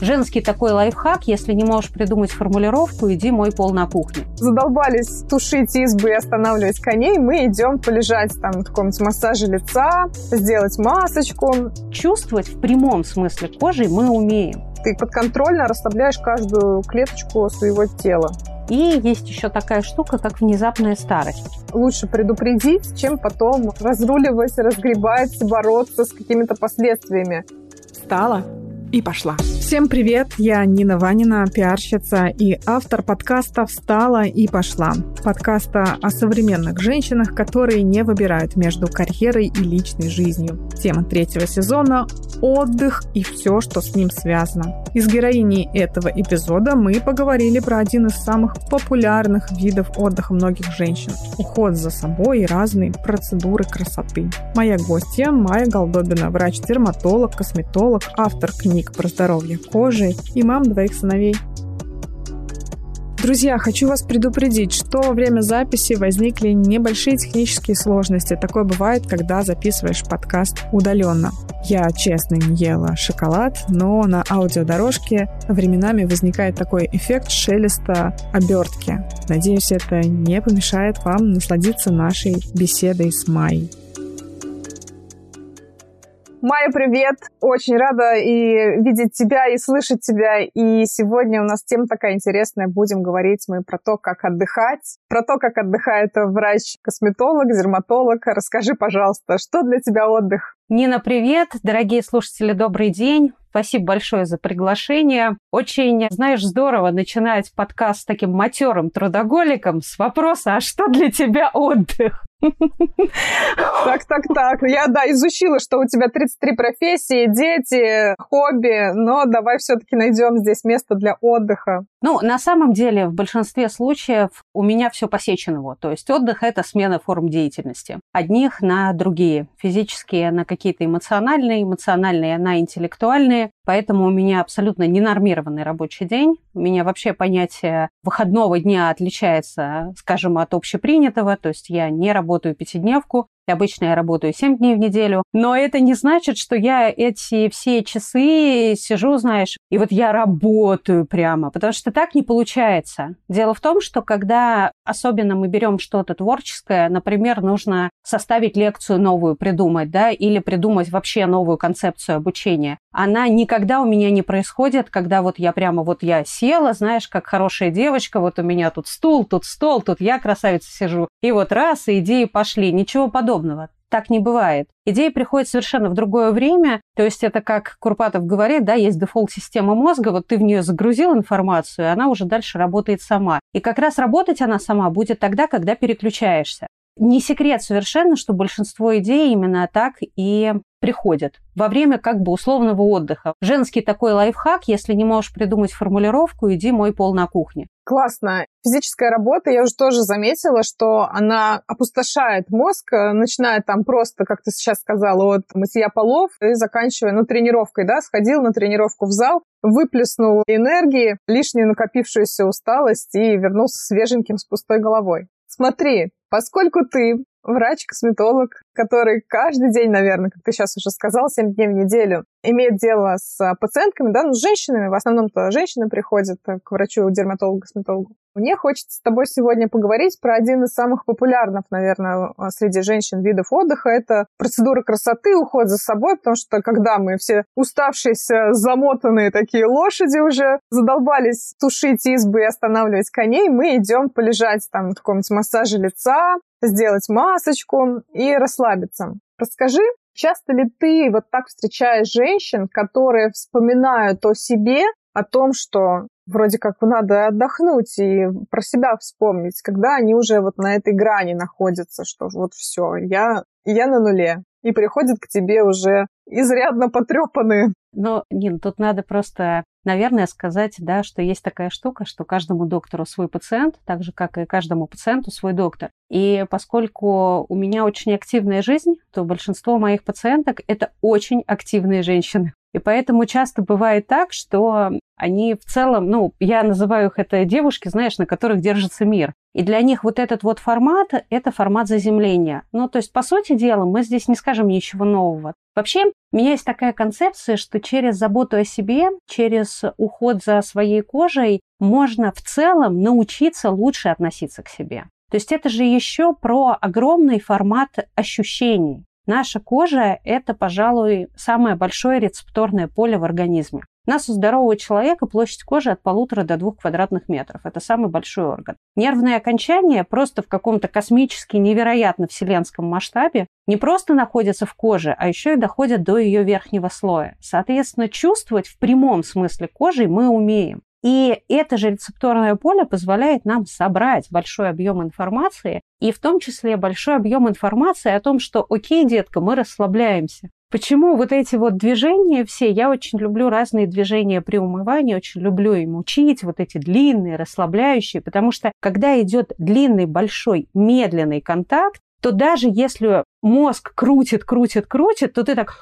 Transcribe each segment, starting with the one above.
Женский такой лайфхак, если не можешь придумать формулировку, иди мой пол на кухне. Задолбались тушить избы и останавливать коней, мы идем полежать там в каком-нибудь массаже лица, сделать масочку. Чувствовать в прямом смысле кожи мы умеем. Ты подконтрольно расслабляешь каждую клеточку своего тела. И есть еще такая штука, как внезапная старость. Лучше предупредить, чем потом разруливать, разгребать, бороться с какими-то последствиями. Встала и пошла. Всем привет, я Нина Ванина, пиарщица и автор подкаста «Встала и пошла». Подкаста о современных женщинах, которые не выбирают между карьерой и личной жизнью. Тема третьего сезона – отдых и все, что с ним связано. Из героини этого эпизода мы поговорили про один из самых популярных видов отдыха многих женщин – уход за собой и разные процедуры красоты. Моя гостья Майя Голдобина, врач-дерматолог, косметолог, автор книг про здоровье кожи и мам двоих сыновей. Друзья, хочу вас предупредить, что во время записи возникли небольшие технические сложности. Такое бывает, когда записываешь подкаст удаленно. Я честно не ела шоколад, но на аудиодорожке временами возникает такой эффект шелеста обертки. Надеюсь, это не помешает вам насладиться нашей беседой с Майей. Майя, привет! Очень рада и видеть тебя, и слышать тебя. И сегодня у нас тема такая интересная. Будем говорить мы про то, как отдыхать, про то, как отдыхает врач-косметолог, дерматолог. Расскажи, пожалуйста, что для тебя отдых? Нина, привет! Дорогие слушатели, добрый день! Спасибо большое за приглашение. Очень, знаешь, здорово начинать подкаст с таким матерым трудоголиком с вопроса, а что для тебя отдых? Так. Я, да, изучила, что у тебя 33 профессии, дети, хобби, но давай все-таки найдем здесь место для отдыха. Ну, на самом деле, в большинстве случаев у меня все посечено. То есть отдых – это смена форм деятельности. Одних на другие. Физические на какие-то эмоциональные, эмоциональные на интеллектуальные. Поэтому у меня абсолютно ненормированный рабочий день. У меня вообще понятие выходного дня отличается, скажем, от общепринятого. То есть я не работаю пятидневку, Обычно я работаю 7 дней в неделю, но это не значит, что я эти все часы сижу, знаешь, и вот я работаю прямо, потому что так не получается. Дело в том, что когда особенно мы берем что-то творческое, например, нужно составить лекцию новую, придумать, да, или придумать вообще новую концепцию обучения, она никогда у меня не происходит, когда вот я прямо вот я села, знаешь, как хорошая девочка, вот у меня тут стул, тут стол, тут я красавица сижу, и вот раз, и идеи пошли. Ничего подобного. Так не бывает. Идеи приходят совершенно в другое время, то есть это как Курпатов говорит, да, есть дефолт-система мозга, вот ты в нее загрузил информацию, и она уже дальше работает сама. И как раз работать она сама будет тогда, когда переключаешься. Не секрет совершенно, что большинство идей именно так и приходят во время как бы условного отдыха. Женский такой лайфхак, если не можешь придумать формулировку, иди мой пол на кухне. Классно. Физическая работа, я уже тоже заметила, что она опустошает мозг, э, начиная там просто, как ты сейчас сказала, от мытья полов и заканчивая, ну, тренировкой, да, сходил на тренировку в зал, выплеснул энергии, лишнюю накопившуюся усталость и вернулся свеженьким с пустой головой. Смотри, поскольку ты врач-косметолог, который каждый день, наверное, как ты сейчас уже сказал, 7 дней в неделю имеет дело с а, пациентками, да, ну, с женщинами, в основном-то женщины приходят э, к врачу-дерматологу, косметологу. Мне хочется с тобой сегодня поговорить про один из самых популярных, наверное, а, среди женщин видов отдыха. Это процедура красоты, уход за собой, потому что когда мы все уставшиеся, замотанные такие лошади уже задолбались тушить избы и останавливать коней, мы идем полежать там в каком-нибудь массаже лица, сделать масочку и расслабиться. Расскажи, часто ли ты вот так встречаешь женщин, которые вспоминают о себе, о том, что вроде как надо отдохнуть и про себя вспомнить, когда они уже вот на этой грани находятся, что вот все, я, я на нуле. И приходят к тебе уже изрядно потрепанные. Ну, Нин, тут надо просто наверное, сказать, да, что есть такая штука, что каждому доктору свой пациент, так же, как и каждому пациенту свой доктор. И поскольку у меня очень активная жизнь, то большинство моих пациенток – это очень активные женщины. И поэтому часто бывает так, что они в целом, ну, я называю их это девушки, знаешь, на которых держится мир. И для них вот этот вот формат – это формат заземления. Ну, то есть, по сути дела, мы здесь не скажем ничего нового. Вообще, у меня есть такая концепция, что через заботу о себе, через уход за своей кожей можно в целом научиться лучше относиться к себе. То есть это же еще про огромный формат ощущений. Наша кожа – это, пожалуй, самое большое рецепторное поле в организме. У нас у здорового человека площадь кожи от полутора до двух квадратных метров. Это самый большой орган. Нервные окончания просто в каком-то космически невероятно вселенском масштабе не просто находятся в коже, а еще и доходят до ее верхнего слоя. Соответственно, чувствовать в прямом смысле кожей мы умеем. И это же рецепторное поле позволяет нам собрать большой объем информации, и в том числе большой объем информации о том, что окей, детка, мы расслабляемся. Почему вот эти вот движения все, я очень люблю разные движения при умывании, очень люблю им учить, вот эти длинные, расслабляющие, потому что когда идет длинный, большой, медленный контакт, то даже если мозг крутит, крутит, крутит, то ты так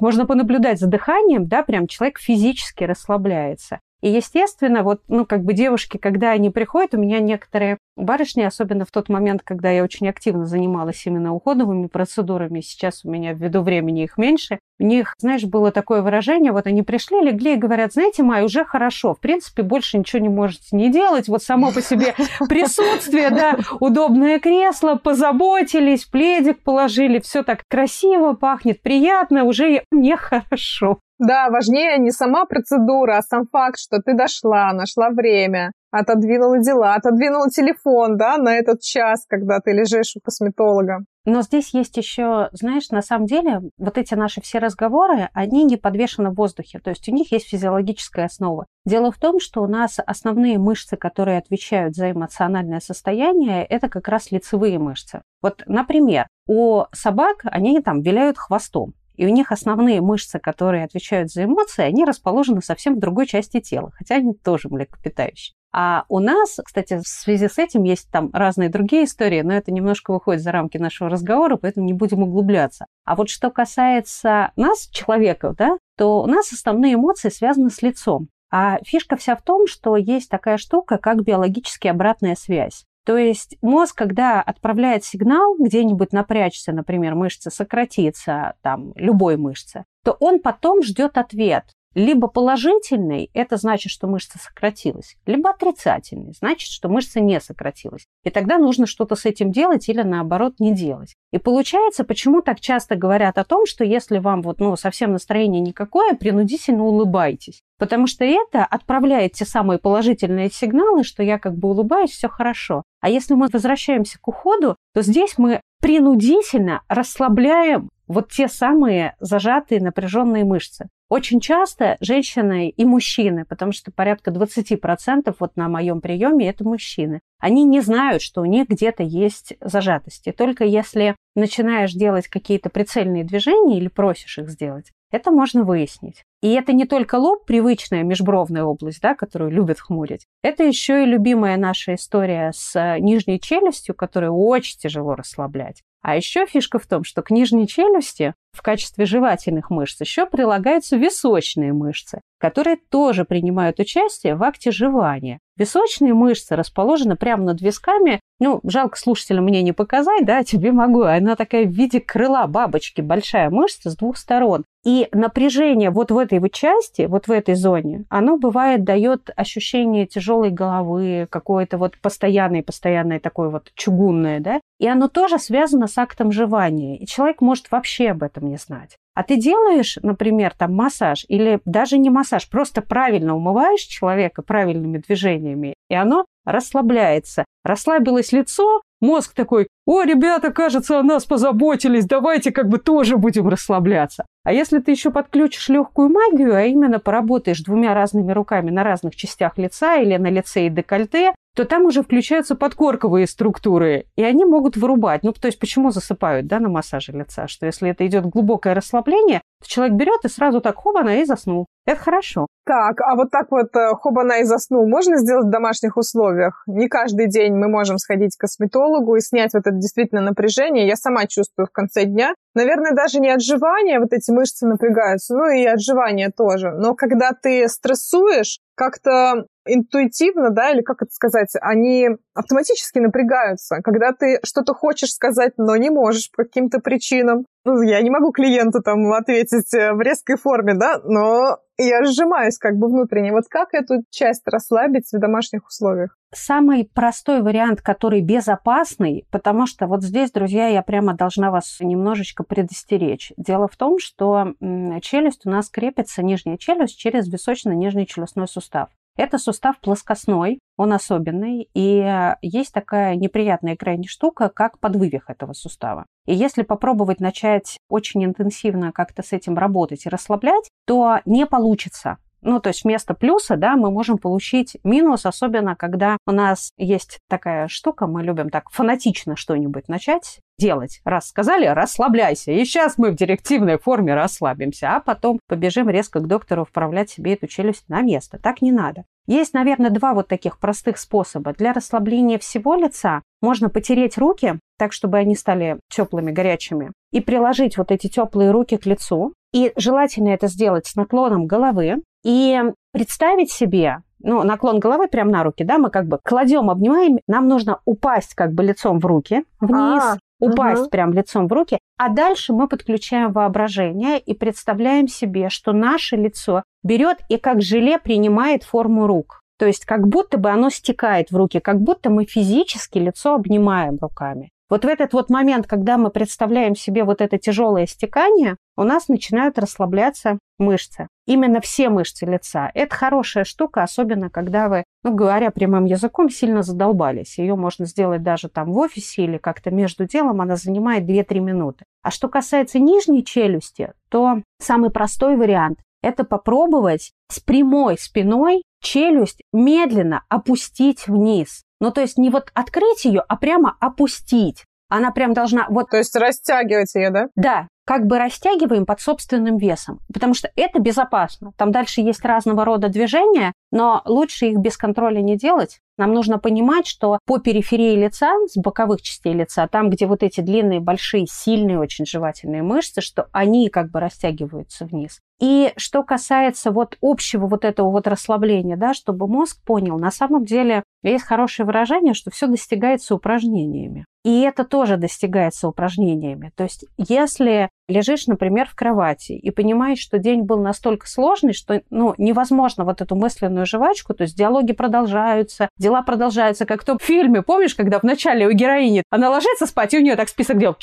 можно понаблюдать за дыханием, да, прям человек физически расслабляется. И, естественно, вот, ну, как бы девушки, когда они приходят, у меня некоторые барышни, особенно в тот момент, когда я очень активно занималась именно уходовыми процедурами, сейчас у меня ввиду времени их меньше, у них, знаешь, было такое выражение, вот они пришли, легли и говорят, знаете, Май, уже хорошо, в принципе, больше ничего не можете не делать, вот само по себе присутствие, да, удобное кресло, позаботились, пледик положили, все так красиво пахнет, приятно, уже мне хорошо. Да, важнее не сама процедура, а сам факт, что ты дошла, нашла время, отодвинула дела, отодвинула телефон, да, на этот час, когда ты лежишь у косметолога. Но здесь есть еще, знаешь, на самом деле, вот эти наши все разговоры, они не подвешены в воздухе, то есть у них есть физиологическая основа. Дело в том, что у нас основные мышцы, которые отвечают за эмоциональное состояние, это как раз лицевые мышцы. Вот, например, у собак они там виляют хвостом. И у них основные мышцы, которые отвечают за эмоции, они расположены совсем в другой части тела, хотя они тоже млекопитающие. А у нас, кстати, в связи с этим есть там разные другие истории, но это немножко выходит за рамки нашего разговора, поэтому не будем углубляться. А вот что касается нас, человека, да, то у нас основные эмоции связаны с лицом. А фишка вся в том, что есть такая штука, как биологически обратная связь. То есть мозг, когда отправляет сигнал где-нибудь напрячься, например, мышца сократится, там, любой мышцы, то он потом ждет ответ. Либо положительный, это значит, что мышца сократилась, либо отрицательный, значит, что мышца не сократилась. И тогда нужно что-то с этим делать или наоборот не делать. И получается, почему так часто говорят о том, что если вам вот, ну, совсем настроение никакое, принудительно улыбайтесь. Потому что это отправляет те самые положительные сигналы, что я как бы улыбаюсь, все хорошо. А если мы возвращаемся к уходу, то здесь мы принудительно расслабляем вот те самые зажатые напряженные мышцы. Очень часто женщины и мужчины, потому что порядка 20% вот на моем приеме это мужчины, они не знают, что у них где-то есть зажатости. Только если начинаешь делать какие-то прицельные движения или просишь их сделать, это можно выяснить. И это не только лоб, привычная межбровная область, да, которую любят хмурить. Это еще и любимая наша история с нижней челюстью, которую очень тяжело расслаблять. А еще фишка в том, что к нижней челюсти в качестве жевательных мышц еще прилагаются височные мышцы, которые тоже принимают участие в акте жевания. Височные мышцы расположены прямо над висками. Ну, жалко слушателям мне не показать, да, тебе могу. Она такая в виде крыла бабочки, большая мышца с двух сторон. И напряжение вот в этой вот части, вот в этой зоне, оно бывает дает ощущение тяжелой головы, какое-то вот постоянное, постоянное такое вот чугунное, да, и оно тоже связано с актом жевания. И человек может вообще об этом не знать. А ты делаешь, например, там массаж или даже не массаж, просто правильно умываешь человека правильными движениями, и оно расслабляется. Расслабилось лицо, мозг такой, о, ребята, кажется, о нас позаботились, давайте как бы тоже будем расслабляться. А если ты еще подключишь легкую магию, а именно поработаешь двумя разными руками на разных частях лица или на лице и декольте, то там уже включаются подкорковые структуры, и они могут вырубать. Ну, то есть почему засыпают да, на массаже лица? Что если это идет глубокое расслабление, Человек берет и сразу так хобана и заснул. Это хорошо. Так, а вот так вот э, хобана и заснул можно сделать в домашних условиях? Не каждый день мы можем сходить к косметологу и снять вот это действительно напряжение. Я сама чувствую в конце дня. Наверное, даже не отживание, вот эти мышцы напрягаются, ну и отживание тоже. Но когда ты стрессуешь, как-то интуитивно, да, или как это сказать, они автоматически напрягаются. Когда ты что-то хочешь сказать, но не можешь по каким-то причинам. Ну, я не могу клиенту там ответить э, в резкой форме, да, но я сжимаюсь как бы внутренне. Вот как эту часть расслабить в домашних условиях? Самый простой вариант, который безопасный, потому что вот здесь, друзья, я прямо должна вас немножечко предостеречь. Дело в том, что челюсть у нас крепится, нижняя челюсть, через височно-нижний челюстной сустав. Это сустав плоскостной, он особенный, и есть такая неприятная крайне штука, как подвывих этого сустава. И если попробовать начать очень интенсивно как-то с этим работать и расслаблять, то не получится. Ну, то есть вместо плюса, да, мы можем получить минус, особенно когда у нас есть такая штука, мы любим так фанатично что-нибудь начать делать. Раз сказали, расслабляйся. И сейчас мы в директивной форме расслабимся, а потом побежим резко к доктору вправлять себе эту челюсть на место. Так не надо. Есть, наверное, два вот таких простых способа. Для расслабления всего лица можно потереть руки, так, чтобы они стали теплыми, горячими, и приложить вот эти теплые руки к лицу. И желательно это сделать с наклоном головы, и представить себе, ну, наклон головы прямо на руки, да, мы как бы кладем, обнимаем, нам нужно упасть как бы лицом в руки вниз, а, упасть угу. прям лицом в руки, а дальше мы подключаем воображение и представляем себе, что наше лицо берет и как желе принимает форму рук. То есть как будто бы оно стекает в руки, как будто мы физически лицо обнимаем руками. Вот в этот вот момент, когда мы представляем себе вот это тяжелое стекание, у нас начинают расслабляться мышцы. Именно все мышцы лица. Это хорошая штука, особенно когда вы, ну, говоря прямым языком, сильно задолбались. Ее можно сделать даже там в офисе или как-то между делом, она занимает 2-3 минуты. А что касается нижней челюсти, то самый простой вариант – это попробовать с прямой спиной челюсть медленно опустить вниз. Ну, то есть не вот открыть ее, а прямо опустить. Она прям должна вот... То есть растягивать ее, да? Да, как бы растягиваем под собственным весом, потому что это безопасно. Там дальше есть разного рода движения, но лучше их без контроля не делать. Нам нужно понимать, что по периферии лица, с боковых частей лица, там, где вот эти длинные, большие, сильные очень жевательные мышцы, что они как бы растягиваются вниз. И что касается вот общего вот этого вот расслабления, да, чтобы мозг понял, на самом деле есть хорошее выражение, что все достигается упражнениями. И это тоже достигается упражнениями. То есть если лежишь, например, в кровати и понимаешь, что день был настолько сложный, что ну, невозможно вот эту мысленную жвачку, то есть диалоги продолжаются, дела продолжаются, как в том фильме, помнишь, когда в начале у героини она ложится спать, и у нее так список дел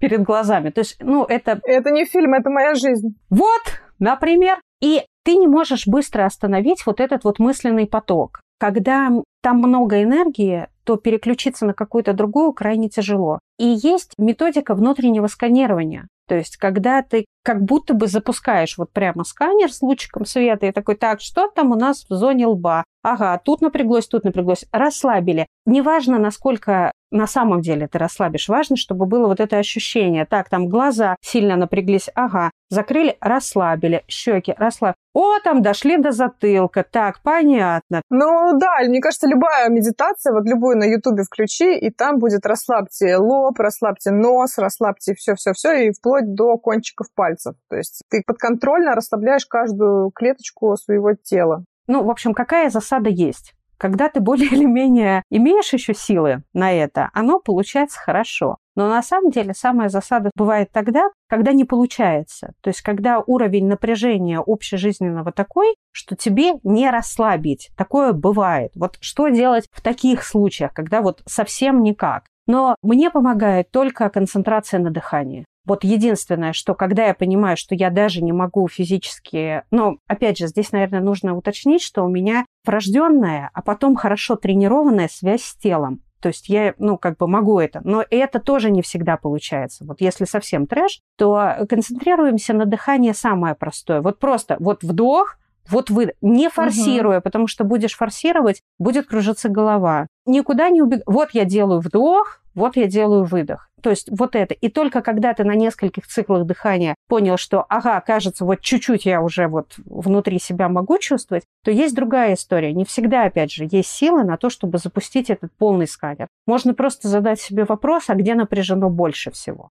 перед глазами. То есть, ну, это... Это не фильм, это моя жизнь. Вот, например. И ты не можешь быстро остановить вот этот вот мысленный поток. Когда там много энергии, то переключиться на какую-то другую крайне тяжело. И есть методика внутреннего сканирования. То есть, когда ты как будто бы запускаешь вот прямо сканер с лучиком света и такой, так, что там у нас в зоне лба? Ага, тут напряглось, тут напряглось. Расслабили. Неважно, насколько на самом деле ты расслабишь. Важно, чтобы было вот это ощущение. Так, там глаза сильно напряглись. Ага, закрыли, расслабили. Щеки, расслабили. О, там дошли до затылка. Так, понятно. Ну да, мне кажется, любая медитация, вот любую на ютубе включи, и там будет расслабьте лоб, расслабьте нос, расслабьте все-все-все, и вплоть до кончиков пальцев. То есть ты подконтрольно расслабляешь каждую клеточку своего тела. Ну, в общем, какая засада есть? Когда ты более или менее имеешь еще силы на это, оно получается хорошо. Но на самом деле самая засада бывает тогда, когда не получается. То есть когда уровень напряжения общежизненного такой, что тебе не расслабить. Такое бывает. Вот что делать в таких случаях, когда вот совсем никак? Но мне помогает только концентрация на дыхании. Вот единственное, что когда я понимаю, что я даже не могу физически... Но, опять же, здесь, наверное, нужно уточнить, что у меня врожденная, а потом хорошо тренированная связь с телом. То есть я, ну, как бы могу это. Но это тоже не всегда получается. Вот если совсем трэш, то концентрируемся на дыхании самое простое. Вот просто вот вдох, вот вы не форсируя, угу. потому что будешь форсировать, будет кружиться голова. Никуда не убег. Вот я делаю вдох, вот я делаю выдох. То есть вот это. И только когда ты на нескольких циклах дыхания понял, что, ага, кажется, вот чуть-чуть я уже вот внутри себя могу чувствовать, то есть другая история. Не всегда, опять же, есть силы на то, чтобы запустить этот полный сканер. Можно просто задать себе вопрос, а где напряжено больше всего.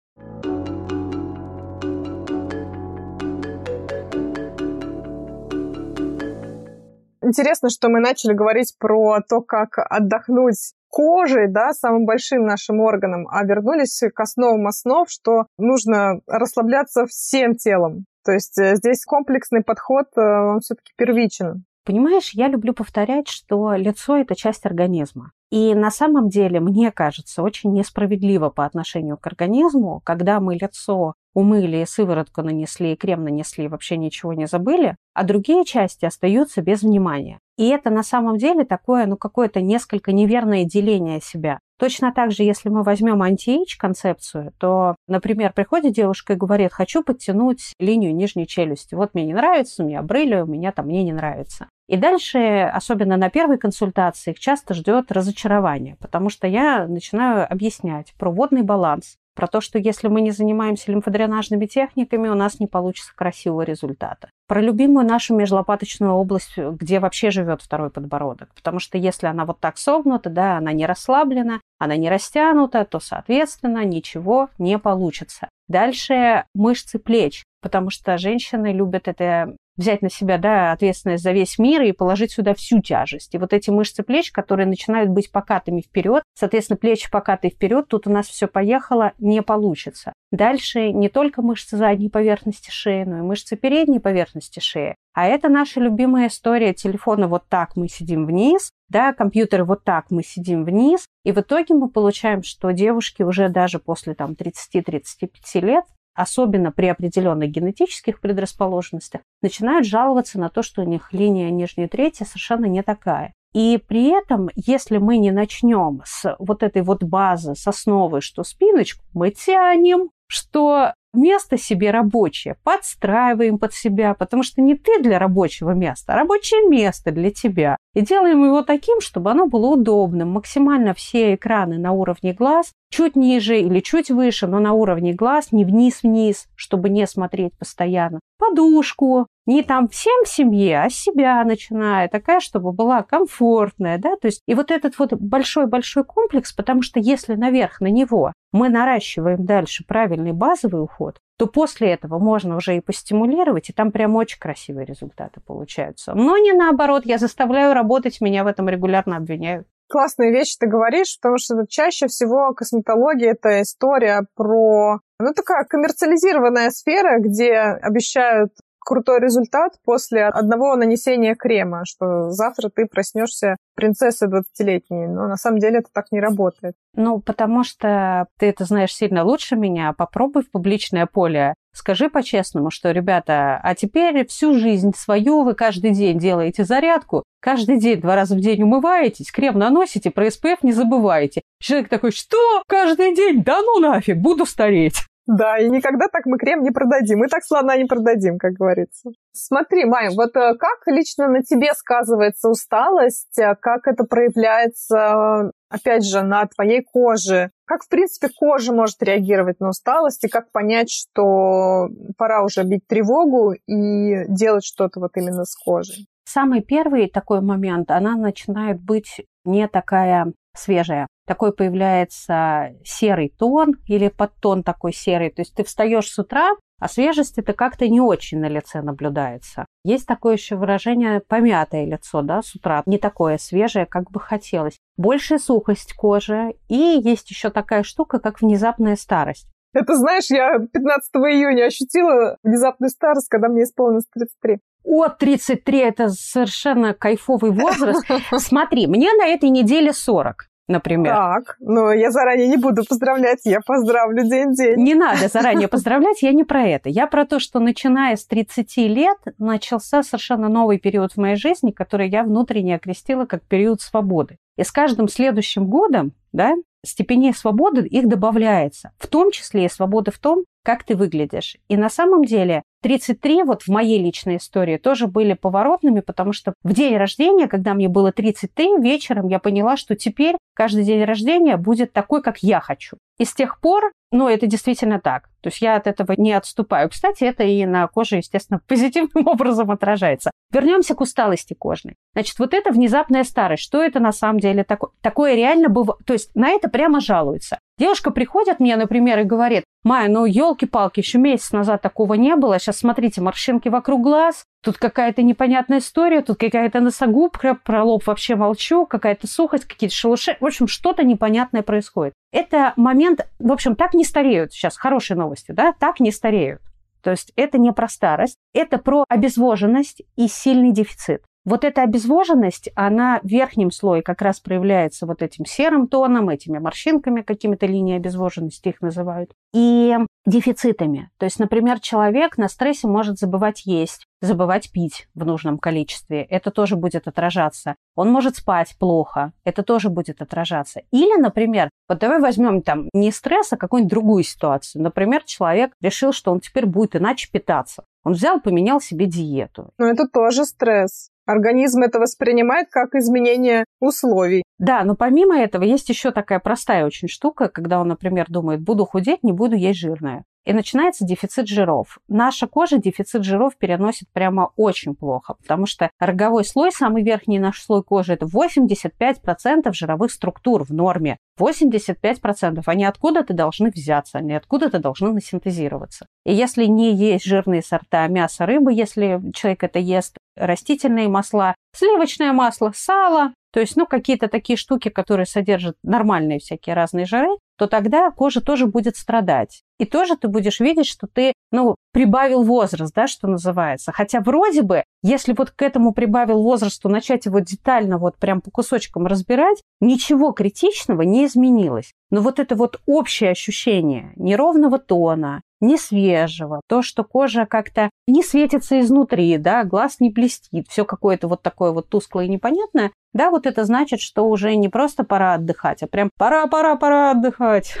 Интересно, что мы начали говорить про то, как отдохнуть кожей, да, самым большим нашим органом, а вернулись к основам основ, что нужно расслабляться всем телом. То есть э, здесь комплексный подход, э, он все-таки первичен. Понимаешь, я люблю повторять, что лицо – это часть организма. И на самом деле, мне кажется, очень несправедливо по отношению к организму, когда мы лицо умыли, сыворотку нанесли, крем нанесли, вообще ничего не забыли, а другие части остаются без внимания. И это на самом деле такое, ну, какое-то несколько неверное деление себя. Точно так же, если мы возьмем anti-age концепцию, то, например, приходит девушка и говорит, хочу подтянуть линию нижней челюсти. Вот мне не нравится, у меня брыли, у меня там мне не нравится. И дальше, особенно на первой консультации, их часто ждет разочарование, потому что я начинаю объяснять про водный баланс, про то, что если мы не занимаемся лимфодренажными техниками, у нас не получится красивого результата. Про любимую нашу межлопаточную область, где вообще живет второй подбородок. Потому что если она вот так согнута, да, она не расслаблена, она не растянута, то, соответственно, ничего не получится. Дальше мышцы плеч, потому что женщины любят это взять на себя да, ответственность за весь мир и положить сюда всю тяжесть. И вот эти мышцы плеч, которые начинают быть покатыми вперед, соответственно, плечи покатые вперед, тут у нас все поехало, не получится. Дальше не только мышцы задней поверхности шеи, но и мышцы передней поверхности шеи. А это наша любимая история телефона вот так мы сидим вниз, да, компьютер вот так мы сидим вниз, и в итоге мы получаем, что девушки уже даже после там 30-35 лет особенно при определенных генетических предрасположенностях, начинают жаловаться на то, что у них линия нижней трети совершенно не такая. И при этом, если мы не начнем с вот этой вот базы, с основы, что спиночку мы тянем, что место себе рабочее подстраиваем под себя, потому что не ты для рабочего места, а рабочее место для тебя. И делаем его таким, чтобы оно было удобным. Максимально все экраны на уровне глаз, чуть ниже или чуть выше, но на уровне глаз, не вниз-вниз, чтобы не смотреть постоянно. Подушку, не там всем в семье, а себя начиная, такая, чтобы была комфортная, да, то есть и вот этот вот большой-большой комплекс, потому что если наверх на него мы наращиваем дальше правильный базовый уход, то после этого можно уже и постимулировать, и там прям очень красивые результаты получаются. Но не наоборот, я заставляю работать, меня в этом регулярно обвиняют. Классные вещи ты говоришь, потому что чаще всего косметология – это история про ну, такая коммерциализированная сфера, где обещают крутой результат после одного нанесения крема, что завтра ты проснешься принцессой 20-летней. Но на самом деле это так не работает. Ну, потому что ты это знаешь сильно лучше меня. Попробуй в публичное поле. Скажи по-честному, что, ребята, а теперь всю жизнь свою вы каждый день делаете зарядку, каждый день, два раза в день умываетесь, крем наносите, про СПФ не забывайте. Человек такой, что? Каждый день? Да ну нафиг, буду стареть. Да, и никогда так мы крем не продадим. Мы так слона не продадим, как говорится. Смотри, Майя, вот э, как лично на тебе сказывается усталость, э, как это проявляется, опять же, на твоей коже? Как, в принципе, кожа может реагировать на усталость, и как понять, что пора уже бить тревогу и делать что-то вот именно с кожей? Самый первый такой момент, она начинает быть не такая свежая. Такой появляется серый тон или подтон такой серый. То есть ты встаешь с утра, а свежесть это как-то не очень на лице наблюдается. Есть такое еще выражение помятое лицо, да, с утра, не такое свежее, как бы хотелось. Большая сухость кожи и есть еще такая штука, как внезапная старость. Это, знаешь, я 15 июня ощутила внезапную старость, когда мне исполнилось 33. От 33 это совершенно кайфовый возраст. Смотри, мне на этой неделе 40 например. Так, но я заранее не буду поздравлять, я поздравлю день-день. Не надо заранее поздравлять, я не про это. Я про то, что начиная с 30 лет начался совершенно новый период в моей жизни, который я внутренне окрестила как период свободы. И с каждым следующим годом, да, степеней свободы их добавляется. В том числе и свобода в том, как ты выглядишь. И на самом деле 33 вот в моей личной истории тоже были поворотными, потому что в день рождения, когда мне было 33, вечером я поняла, что теперь каждый день рождения будет такой, как я хочу. И с тех пор, ну, это действительно так. То есть я от этого не отступаю. Кстати, это и на коже, естественно, позитивным образом отражается. Вернемся к усталости кожной. Значит, вот это внезапная старость. Что это на самом деле такое? Такое реально бывает. То есть на это прямо жалуются. Девушка приходит мне, например, и говорит, Майя, ну елки-палки, еще месяц назад такого не было. Сейчас смотрите, морщинки вокруг глаз, тут какая-то непонятная история, тут какая-то носогубка, про лоб вообще молчу, какая-то сухость, какие-то шелуши. В общем, что-то непонятное происходит. Это момент, в общем, так не стареют сейчас, хорошие новости, да, так не стареют. То есть это не про старость, это про обезвоженность и сильный дефицит. Вот эта обезвоженность, она в верхнем слое как раз проявляется вот этим серым тоном, этими морщинками, какими-то линиями обезвоженности их называют, и дефицитами. То есть, например, человек на стрессе может забывать есть, забывать пить в нужном количестве. Это тоже будет отражаться. Он может спать плохо. Это тоже будет отражаться. Или, например, вот давай возьмем там не стресс, а какую-нибудь другую ситуацию. Например, человек решил, что он теперь будет иначе питаться. Он взял, поменял себе диету. Но это тоже стресс. Организм это воспринимает как изменение условий. Да, но помимо этого есть еще такая простая очень штука, когда он, например, думает, буду худеть, не буду есть жирное и начинается дефицит жиров. Наша кожа дефицит жиров переносит прямо очень плохо, потому что роговой слой, самый верхний наш слой кожи, это 85% жировых структур в норме. 85%. Они откуда-то должны взяться, они откуда-то должны насинтезироваться. И если не есть жирные сорта мяса, рыбы, если человек это ест, растительные масла, сливочное масло, сало, то есть, ну, какие-то такие штуки, которые содержат нормальные всякие разные жиры, то тогда кожа тоже будет страдать. И тоже ты будешь видеть, что ты, ну, прибавил возраст, да, что называется. Хотя вроде бы, если вот к этому прибавил возрасту, начать его детально вот прям по кусочкам разбирать, ничего критичного не изменилось. Но вот это вот общее ощущение неровного тона, не свежего, то, что кожа как-то не светится изнутри, да, глаз не блестит, все какое-то вот такое вот тусклое и непонятное, да, вот это значит, что уже не просто пора отдыхать, а прям пора, пора, пора отдыхать.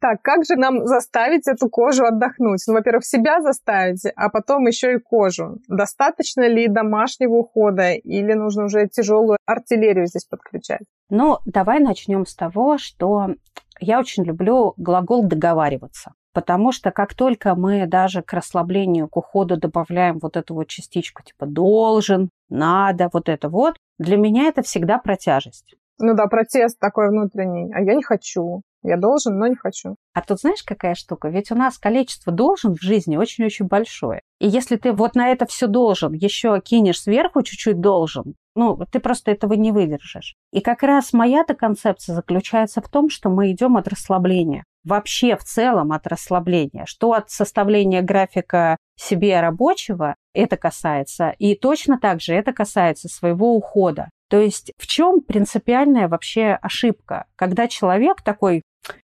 Так, как же нам заставить эту кожу отдохнуть? Ну, во-первых, себя заставить, а потом еще и кожу. Достаточно ли домашнего ухода или нужно уже тяжелую артиллерию здесь подключать? Ну, давай начнем с того, что я очень люблю глагол договариваться. Потому что как только мы даже к расслаблению, к уходу добавляем вот эту вот частичку типа должен, надо, вот это вот, для меня это всегда протяжесть. Ну да, протест такой внутренний. А я не хочу. Я должен, но не хочу. А тут знаешь, какая штука? Ведь у нас количество должен в жизни очень-очень большое. И если ты вот на это все должен, еще кинешь сверху чуть-чуть должен, ну, ты просто этого не выдержишь. И как раз моя-то концепция заключается в том, что мы идем от расслабления вообще в целом от расслабления, что от составления графика себе рабочего это касается, и точно так же это касается своего ухода. То есть в чем принципиальная вообще ошибка? Когда человек такой,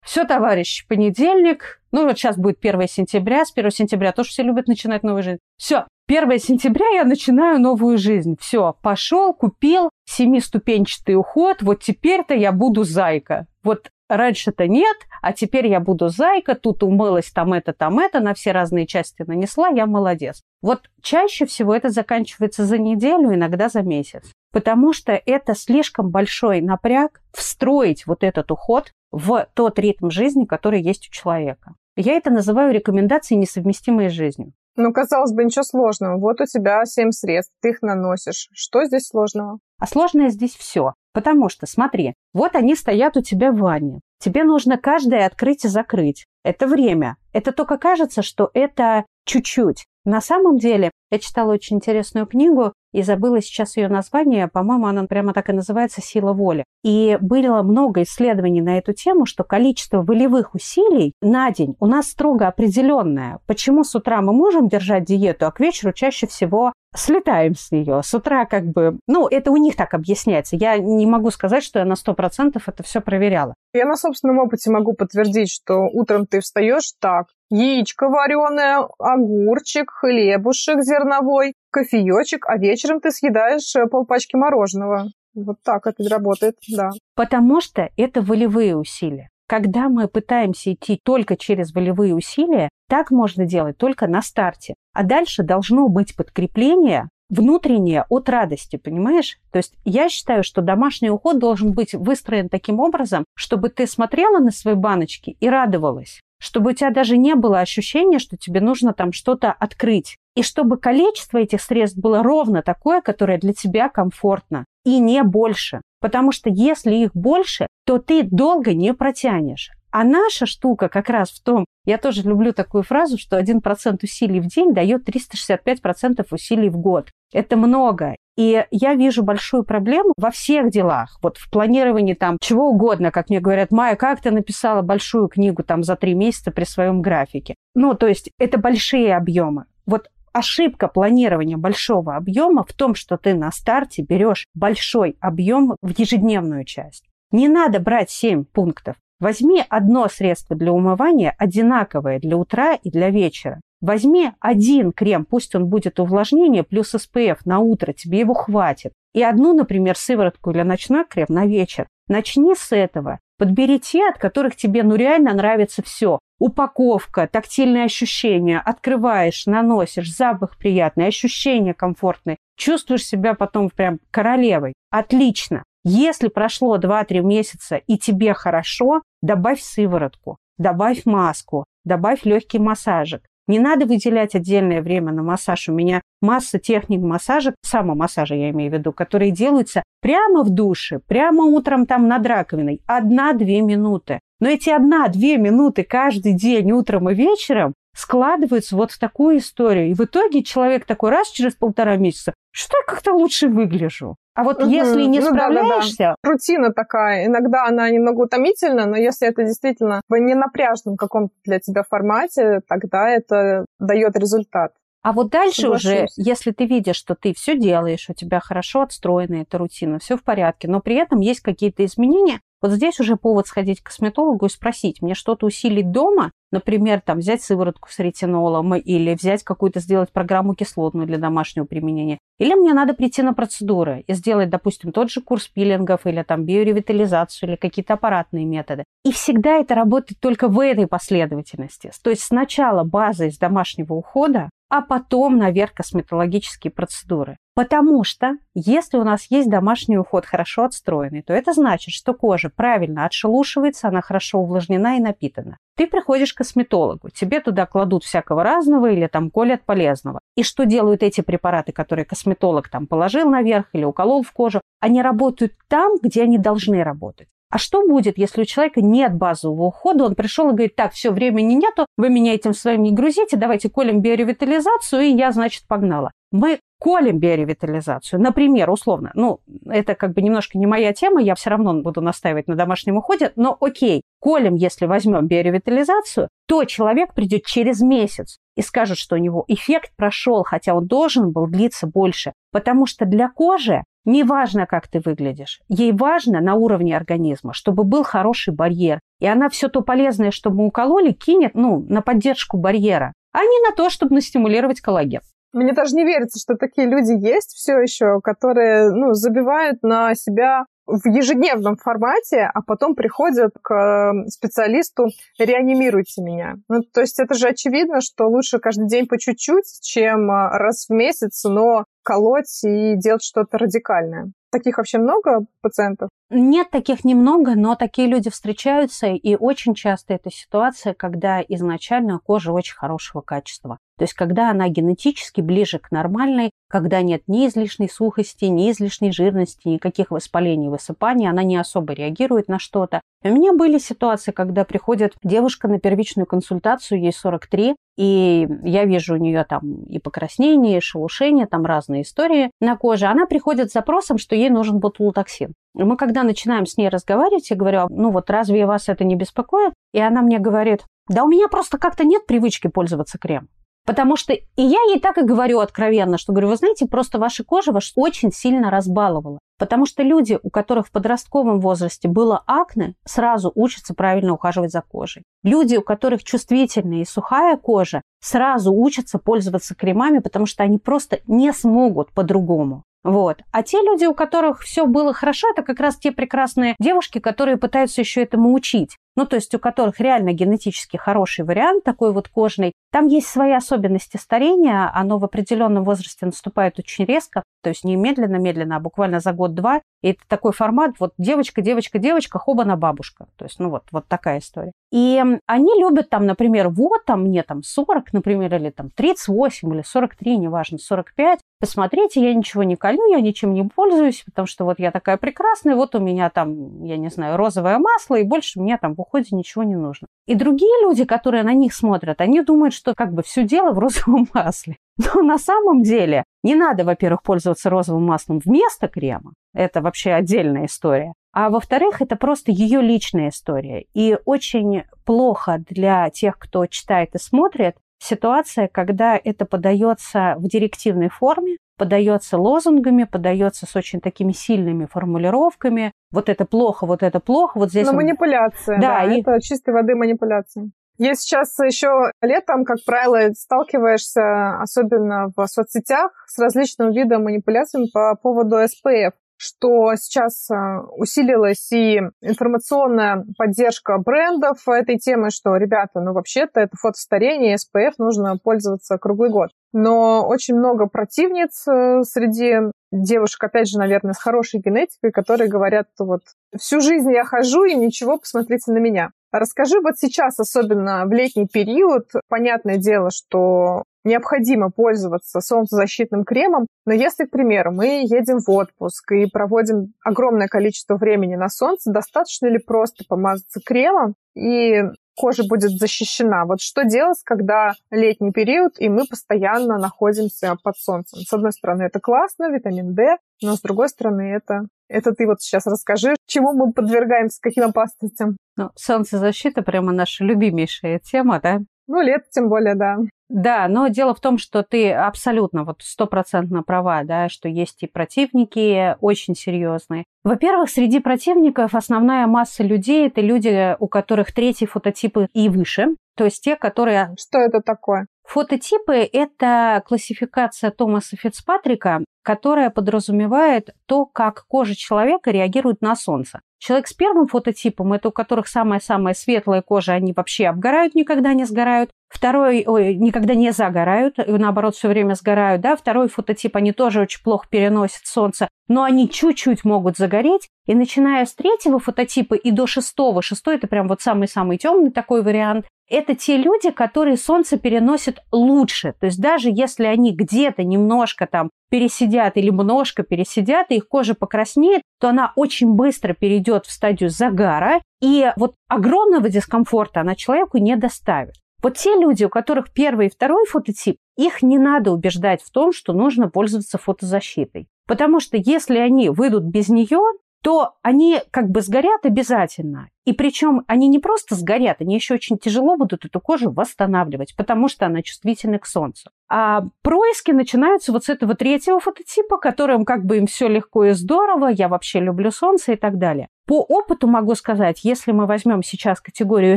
все, товарищ, понедельник, ну вот сейчас будет 1 сентября, с 1 сентября тоже все любят начинать новую жизнь. Все, 1 сентября я начинаю новую жизнь. Все, пошел, купил семиступенчатый уход, вот теперь-то я буду зайка. Вот раньше-то нет, а теперь я буду зайка, тут умылась, там это, там это, на все разные части нанесла, я молодец. Вот чаще всего это заканчивается за неделю, иногда за месяц. Потому что это слишком большой напряг встроить вот этот уход в тот ритм жизни, который есть у человека. Я это называю рекомендацией, несовместимой с жизнью. Ну, казалось бы, ничего сложного. Вот у тебя семь средств, ты их наносишь. Что здесь сложного? А сложное здесь все. Потому что, смотри, вот они стоят у тебя в ванне. Тебе нужно каждое открыть и закрыть. Это время. Это только кажется, что это чуть-чуть. На самом деле, я читала очень интересную книгу и забыла сейчас ее название, по-моему, она прямо так и называется «Сила воли». И было много исследований на эту тему, что количество волевых усилий на день у нас строго определенное. Почему с утра мы можем держать диету, а к вечеру чаще всего слетаем с нее. С утра как бы, ну, это у них так объясняется. Я не могу сказать, что я на 100% это все проверяла. Я на собственном опыте могу подтвердить, что утром ты встаешь так, яичко вареное, огурчик, хлебушек зерновой, кофеечек, а вечером ты съедаешь э, полпачки мороженого. Вот так это работает, да. Потому что это волевые усилия. Когда мы пытаемся идти только через волевые усилия, так можно делать только на старте. А дальше должно быть подкрепление внутреннее от радости, понимаешь? То есть я считаю, что домашний уход должен быть выстроен таким образом, чтобы ты смотрела на свои баночки и радовалась чтобы у тебя даже не было ощущения, что тебе нужно там что-то открыть. И чтобы количество этих средств было ровно такое, которое для тебя комфортно, и не больше. Потому что если их больше, то ты долго не протянешь. А наша штука как раз в том, я тоже люблю такую фразу, что 1% усилий в день дает 365% усилий в год. Это много. И я вижу большую проблему во всех делах. Вот в планировании там чего угодно, как мне говорят, Майя, как ты написала большую книгу там за три месяца при своем графике? Ну, то есть это большие объемы. Вот ошибка планирования большого объема в том, что ты на старте берешь большой объем в ежедневную часть. Не надо брать 7 пунктов. Возьми одно средство для умывания, одинаковое для утра и для вечера. Возьми один крем, пусть он будет увлажнение плюс SPF на утро, тебе его хватит. И одну, например, сыворотку или ночной крем на вечер. Начни с этого. Подбери те, от которых тебе ну реально нравится все. Упаковка, тактильные ощущения, открываешь, наносишь, запах приятный, ощущения комфортные. Чувствуешь себя потом прям королевой. Отлично. Если прошло 2-3 месяца и тебе хорошо, добавь сыворотку, добавь маску, добавь легкий массажик. Не надо выделять отдельное время на массаж. У меня масса техник массажа, самомассажа я имею в виду, которые делаются прямо в душе, прямо утром там над раковиной. Одна-две минуты. Но эти одна-две минуты каждый день, утром и вечером, складываются вот в такую историю. И в итоге человек такой раз через полтора месяца, что я как-то лучше выгляжу. А вот угу. если не ну, справляешься... Да, да, да. Рутина такая. Иногда она немного утомительна, но если это действительно в ненапряжном каком-то для тебя формате, тогда это дает результат. А вот дальше Соглашусь. уже, если ты видишь, что ты все делаешь, у тебя хорошо отстроена эта рутина, все в порядке, но при этом есть какие-то изменения, вот здесь уже повод сходить к косметологу и спросить, мне что-то усилить дома, например, там взять сыворотку с ретинолом или взять какую-то, сделать программу кислотную для домашнего применения. Или мне надо прийти на процедуры и сделать, допустим, тот же курс пилингов или там биоревитализацию или какие-то аппаратные методы. И всегда это работает только в этой последовательности. То есть сначала база из домашнего ухода, а потом наверх косметологические процедуры. Потому что если у нас есть домашний уход хорошо отстроенный, то это значит, что кожа правильно отшелушивается, она хорошо увлажнена и напитана. Ты приходишь к косметологу, тебе туда кладут всякого разного или там колят полезного. И что делают эти препараты, которые косметолог там положил наверх или уколол в кожу? Они работают там, где они должны работать. А что будет, если у человека нет базового ухода, он пришел и говорит, так, все, времени нету, вы меня этим своим не грузите, давайте колем биоревитализацию, и я, значит, погнала. Мы колем биоревитализацию, например, условно, ну, это как бы немножко не моя тема, я все равно буду настаивать на домашнем уходе, но окей, колем, если возьмем биоревитализацию, то человек придет через месяц и скажет, что у него эффект прошел, хотя он должен был длиться больше, потому что для кожи не важно, как ты выглядишь. Ей важно на уровне организма, чтобы был хороший барьер. И она все то полезное, что мы укололи, кинет ну, на поддержку барьера, а не на то, чтобы настимулировать коллаген. Мне даже не верится, что такие люди есть все еще, которые ну, забивают на себя в ежедневном формате, а потом приходят к эм, специалисту «реанимируйте меня». Ну, то есть это же очевидно, что лучше каждый день по чуть-чуть, чем э, раз в месяц, но колоть и делать что-то радикальное. Таких вообще много пациентов? Нет, таких немного, но такие люди встречаются, и очень часто это ситуация, когда изначально кожа очень хорошего качества. То есть, когда она генетически ближе к нормальной, когда нет ни излишней сухости, ни излишней жирности, никаких воспалений, высыпаний, она не особо реагирует на что-то. У меня были ситуации, когда приходит девушка на первичную консультацию, ей 43, и я вижу у нее там и покраснение, и шелушение, там разные истории на коже. Она приходит с запросом, что ей нужен ботулотоксин. Мы когда начинаем с ней разговаривать, я говорю, ну вот разве вас это не беспокоит? И она мне говорит, да у меня просто как-то нет привычки пользоваться кремом. Потому что и я ей так и говорю откровенно, что говорю, вы знаете, просто ваша кожа вас очень сильно разбаловала. Потому что люди, у которых в подростковом возрасте было акне, сразу учатся правильно ухаживать за кожей. Люди, у которых чувствительная и сухая кожа, сразу учатся пользоваться кремами, потому что они просто не смогут по-другому. Вот. А те люди, у которых все было хорошо, это как раз те прекрасные девушки, которые пытаются еще этому учить. Ну, то есть у которых реально генетически хороший вариант, такой вот кожный, там есть свои особенности старения, оно в определенном возрасте наступает очень резко, то есть не медленно-медленно, а буквально за год-два. И это такой формат, вот девочка, девочка, девочка, хоба на бабушка. То есть, ну вот, вот такая история. И они любят там, например, вот там мне там 40, например, или там 38, или 43, неважно, 45. Посмотрите, я ничего не колю, я ничем не пользуюсь, потому что вот я такая прекрасная, вот у меня там, я не знаю, розовое масло, и больше мне там в уходе ничего не нужно. И другие люди, которые на них смотрят, они думают, что как бы все дело в розовом масле. Но на самом деле не надо, во-первых, пользоваться розовым маслом вместо крема. Это вообще отдельная история. А во-вторых, это просто ее личная история. И очень плохо для тех, кто читает и смотрит, ситуация, когда это подается в директивной форме, подается лозунгами, подается с очень такими сильными формулировками. Вот это плохо, вот это плохо, вот здесь... Но он... манипуляция, да, да и... это чистой воды манипуляция. Я сейчас еще летом, как правило, сталкиваешься, особенно в соцсетях, с различным видом манипуляций по поводу СПФ что сейчас э, усилилась и информационная поддержка брендов этой темы, что, ребята, ну вообще-то это фотостарение, SPF нужно пользоваться круглый год. Но очень много противниц э, среди девушек, опять же, наверное, с хорошей генетикой, которые говорят, вот всю жизнь я хожу, и ничего, посмотрите на меня. Расскажи вот сейчас, особенно в летний период, понятное дело, что необходимо пользоваться солнцезащитным кремом, но если, к примеру, мы едем в отпуск и проводим огромное количество времени на солнце, достаточно ли просто помазаться кремом и кожа будет защищена. Вот что делать, когда летний период, и мы постоянно находимся под солнцем? С одной стороны, это классно, витамин D, но с другой стороны, это, это ты вот сейчас расскажи, чему мы подвергаемся, каким опасностям. Ну, солнцезащита прямо наша любимейшая тема, да? Ну, лет тем более, да. Да, но дело в том, что ты абсолютно вот стопроцентно права, да, что есть и противники очень серьезные. Во-первых, среди противников основная масса людей – это люди, у которых третий фототипы и выше, то есть те, которые... Что это такое? Фототипы – это классификация Томаса Фицпатрика, которая подразумевает то, как кожа человека реагирует на солнце. Человек с первым фототипом, это у которых самая-самая светлая кожа, они вообще обгорают, никогда не сгорают. Второй, ой, никогда не загорают, наоборот, все время сгорают, да. Второй фототип, они тоже очень плохо переносят солнце, но они чуть-чуть могут загореть. И начиная с третьего фототипа и до шестого, шестой это прям вот самый-самый темный такой вариант, это те люди, которые солнце переносят лучше. То есть даже если они где-то немножко там пересидят или немножко пересидят, и их кожа покраснеет, то она очень быстро перейдет в стадию загара, и вот огромного дискомфорта она человеку не доставит. Вот те люди, у которых первый и второй фототип, их не надо убеждать в том, что нужно пользоваться фотозащитой. Потому что если они выйдут без нее, то они как бы сгорят обязательно. И причем они не просто сгорят, они еще очень тяжело будут эту кожу восстанавливать, потому что она чувствительна к солнцу. А происки начинаются вот с этого третьего фототипа, которым как бы им все легко и здорово, я вообще люблю солнце и так далее. По опыту могу сказать, если мы возьмем сейчас категорию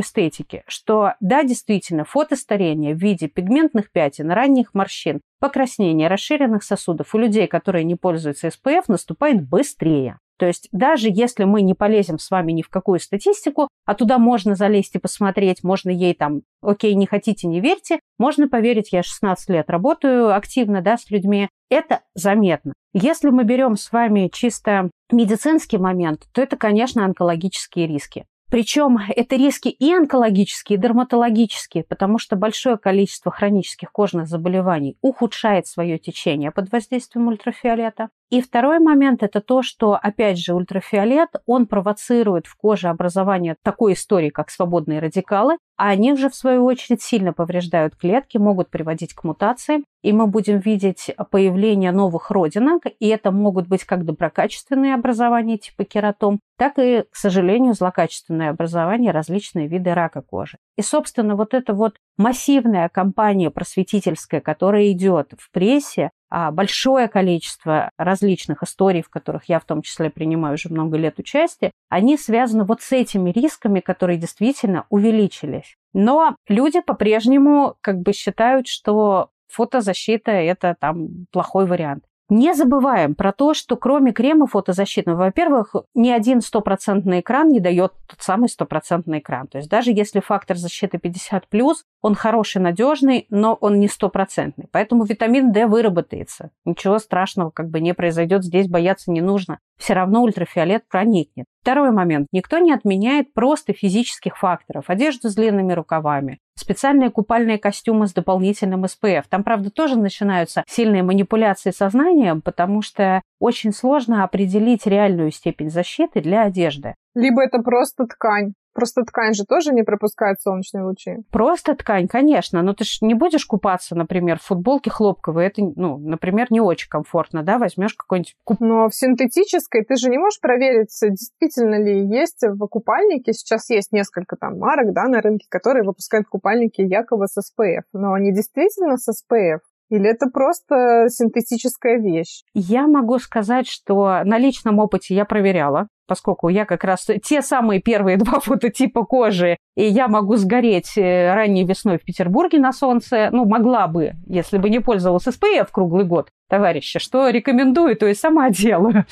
эстетики, что да, действительно, фотостарение в виде пигментных пятен, ранних морщин, покраснения, расширенных сосудов у людей, которые не пользуются SPF, наступает быстрее. То есть даже если мы не полезем с вами ни в какую статистику, а туда можно залезть и посмотреть, можно ей там, окей, не хотите, не верьте, можно поверить, я 16 лет работаю активно да, с людьми, это заметно. Если мы берем с вами чисто медицинский момент, то это, конечно, онкологические риски. Причем это риски и онкологические, и дерматологические, потому что большое количество хронических кожных заболеваний ухудшает свое течение под воздействием ультрафиолета. И второй момент – это то, что, опять же, ультрафиолет, он провоцирует в коже образование такой истории, как свободные радикалы, а они же, в свою очередь, сильно повреждают клетки, могут приводить к мутациям, и мы будем видеть появление новых родинок, и это могут быть как доброкачественные образования типа кератом, так и, к сожалению, злокачественные образования, различные виды рака кожи. И, собственно, вот эта вот массивная кампания просветительская, которая идет в прессе, большое количество различных историй, в которых я в том числе принимаю уже много лет участие, они связаны вот с этими рисками, которые действительно увеличились. Но люди по-прежнему как бы считают, что фотозащита – это там плохой вариант. Не забываем про то, что кроме крема фотозащитного, во-первых, ни один стопроцентный экран не дает тот самый стопроцентный экран. То есть даже если фактор защиты 50+, он хороший, надежный, но он не стопроцентный. Поэтому витамин D выработается. Ничего страшного как бы не произойдет, здесь бояться не нужно. Все равно ультрафиолет проникнет. Второй момент. Никто не отменяет просто физических факторов. Одежду с длинными рукавами, специальные купальные костюмы с дополнительным SPF. Там, правда, тоже начинаются сильные манипуляции сознанием, потому что очень сложно определить реальную степень защиты для одежды. Либо это просто ткань. Просто ткань же тоже не пропускает солнечные лучи. Просто ткань, конечно, но ты же не будешь купаться, например, в футболке хлопковой. Это, ну, например, не очень комфортно, да? Возьмешь какой-нибудь куп... Но в синтетической ты же не можешь проверить, действительно ли есть в купальнике. Сейчас есть несколько там марок, да, на рынке, которые выпускают купальники якобы с SPF. Но они действительно с SPF. Или это просто синтетическая вещь? Я могу сказать, что на личном опыте я проверяла поскольку я как раз те самые первые два фототипа кожи, и я могу сгореть э, ранней весной в Петербурге на солнце, ну, могла бы, если бы не пользовалась SPF круглый год, товарищи, что рекомендую, то и сама делаю.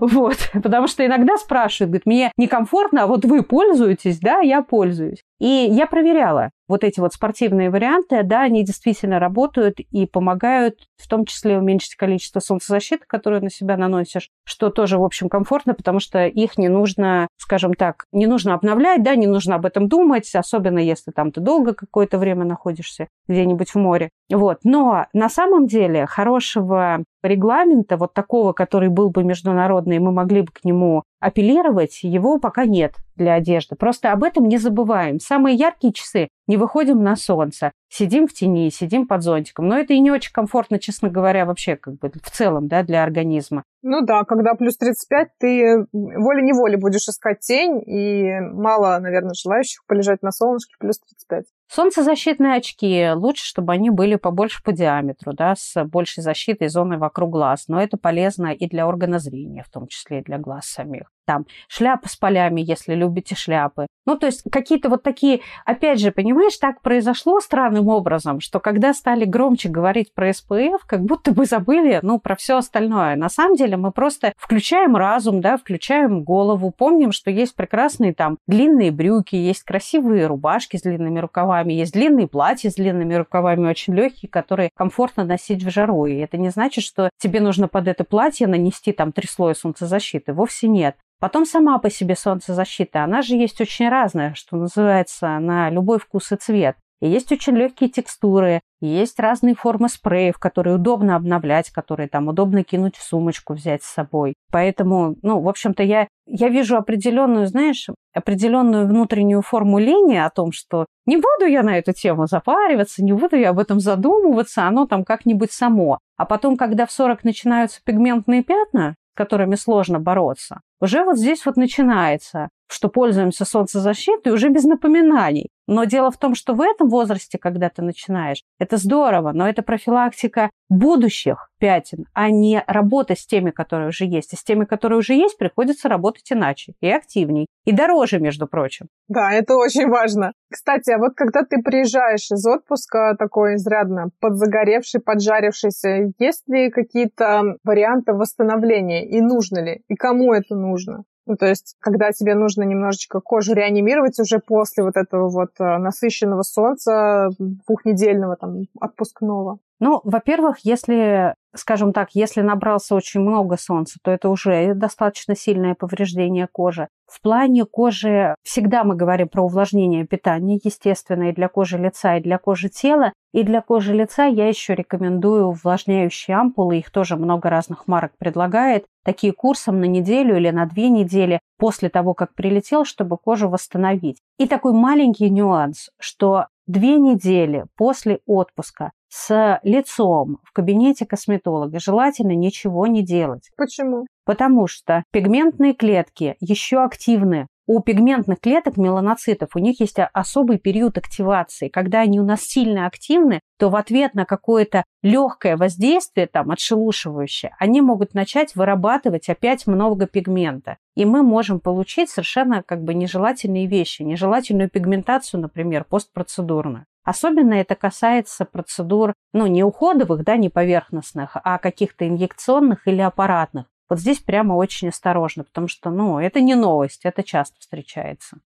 Вот. Потому что иногда спрашивают, говорят, мне некомфортно, а вот вы пользуетесь, да, я пользуюсь. И я проверяла вот эти вот спортивные варианты, да, они действительно работают и помогают в том числе уменьшить количество солнцезащиты, которую на себя наносишь, что тоже, в общем, комфортно, потому что их не нужно, скажем так, не нужно обновлять, да, не нужно об этом думать, особенно если там ты долго какое-то время находишься где-нибудь в море. Вот. Но на самом деле хорошего регламента, вот такого, который был бы международный, мы могли бы к нему апеллировать, его пока нет для одежды. Просто об этом не забываем. Самые яркие часы не выходим на солнце, сидим в тени, сидим под зонтиком. Но это и не очень комфортно, честно говоря, вообще как бы в целом, да, для организма. Ну да, когда плюс 35, ты волей-неволей будешь искать тень, и мало, наверное, желающих полежать на солнышке плюс 35. Солнцезащитные очки лучше, чтобы они были побольше по диаметру, да, с большей защитой зоны вокруг глаз. Но это полезно и для органа зрения, в том числе и для глаз самих. Там шляпы с полями, если любите шляпы. Ну, то есть какие-то вот такие, опять же, понимаешь, так произошло странным образом, что когда стали громче говорить про СПФ, как будто бы забыли, ну, про все остальное. На самом деле мы просто включаем разум, да, включаем голову, помним, что есть прекрасные там длинные брюки, есть красивые рубашки с длинными рукавами, рукавами, есть длинные платья с длинными рукавами, очень легкие, которые комфортно носить в жару. И это не значит, что тебе нужно под это платье нанести там три слоя солнцезащиты. Вовсе нет. Потом сама по себе солнцезащита, она же есть очень разная, что называется, на любой вкус и цвет. И есть очень легкие текстуры, есть разные формы спреев, которые удобно обновлять, которые там удобно кинуть в сумочку, взять с собой. Поэтому, ну, в общем-то, я, я вижу определенную, знаешь, определенную внутреннюю форму лени о том, что не буду я на эту тему запариваться, не буду я об этом задумываться, оно там как-нибудь само. А потом, когда в 40 начинаются пигментные пятна, с которыми сложно бороться, уже вот здесь вот начинается, что пользуемся солнцезащитой уже без напоминаний. Но дело в том, что в этом возрасте, когда ты начинаешь, это здорово, но это профилактика будущих пятен, а не работа с теми, которые уже есть. И с теми, которые уже есть, приходится работать иначе и активней. И дороже, между прочим. Да, это очень важно. Кстати, а вот когда ты приезжаешь из отпуска такой изрядно подзагоревший, поджарившийся, есть ли какие-то варианты восстановления? И нужно ли? И кому это нужно? Ну, то есть, когда тебе нужно немножечко кожу реанимировать уже после вот этого вот э, насыщенного солнца двухнедельного там отпускного. Ну, во-первых, если, скажем так, если набрался очень много солнца, то это уже достаточно сильное повреждение кожи. В плане кожи всегда мы говорим про увлажнение питания, естественно, и для кожи лица, и для кожи тела. И для кожи лица я еще рекомендую увлажняющие ампулы, их тоже много разных марок предлагает. Такие курсом на неделю или на две недели после того, как прилетел, чтобы кожу восстановить. И такой маленький нюанс, что две недели после отпуска с лицом в кабинете косметолога желательно ничего не делать. Почему? Потому что пигментные клетки еще активны у пигментных клеток меланоцитов, у них есть особый период активации. Когда они у нас сильно активны, то в ответ на какое-то легкое воздействие, там, отшелушивающее, они могут начать вырабатывать опять много пигмента. И мы можем получить совершенно как бы нежелательные вещи, нежелательную пигментацию, например, постпроцедурную. Особенно это касается процедур, ну, не уходовых, да, не поверхностных, а каких-то инъекционных или аппаратных. Вот здесь прямо очень осторожно, потому что, ну, это не новость, это часто встречается.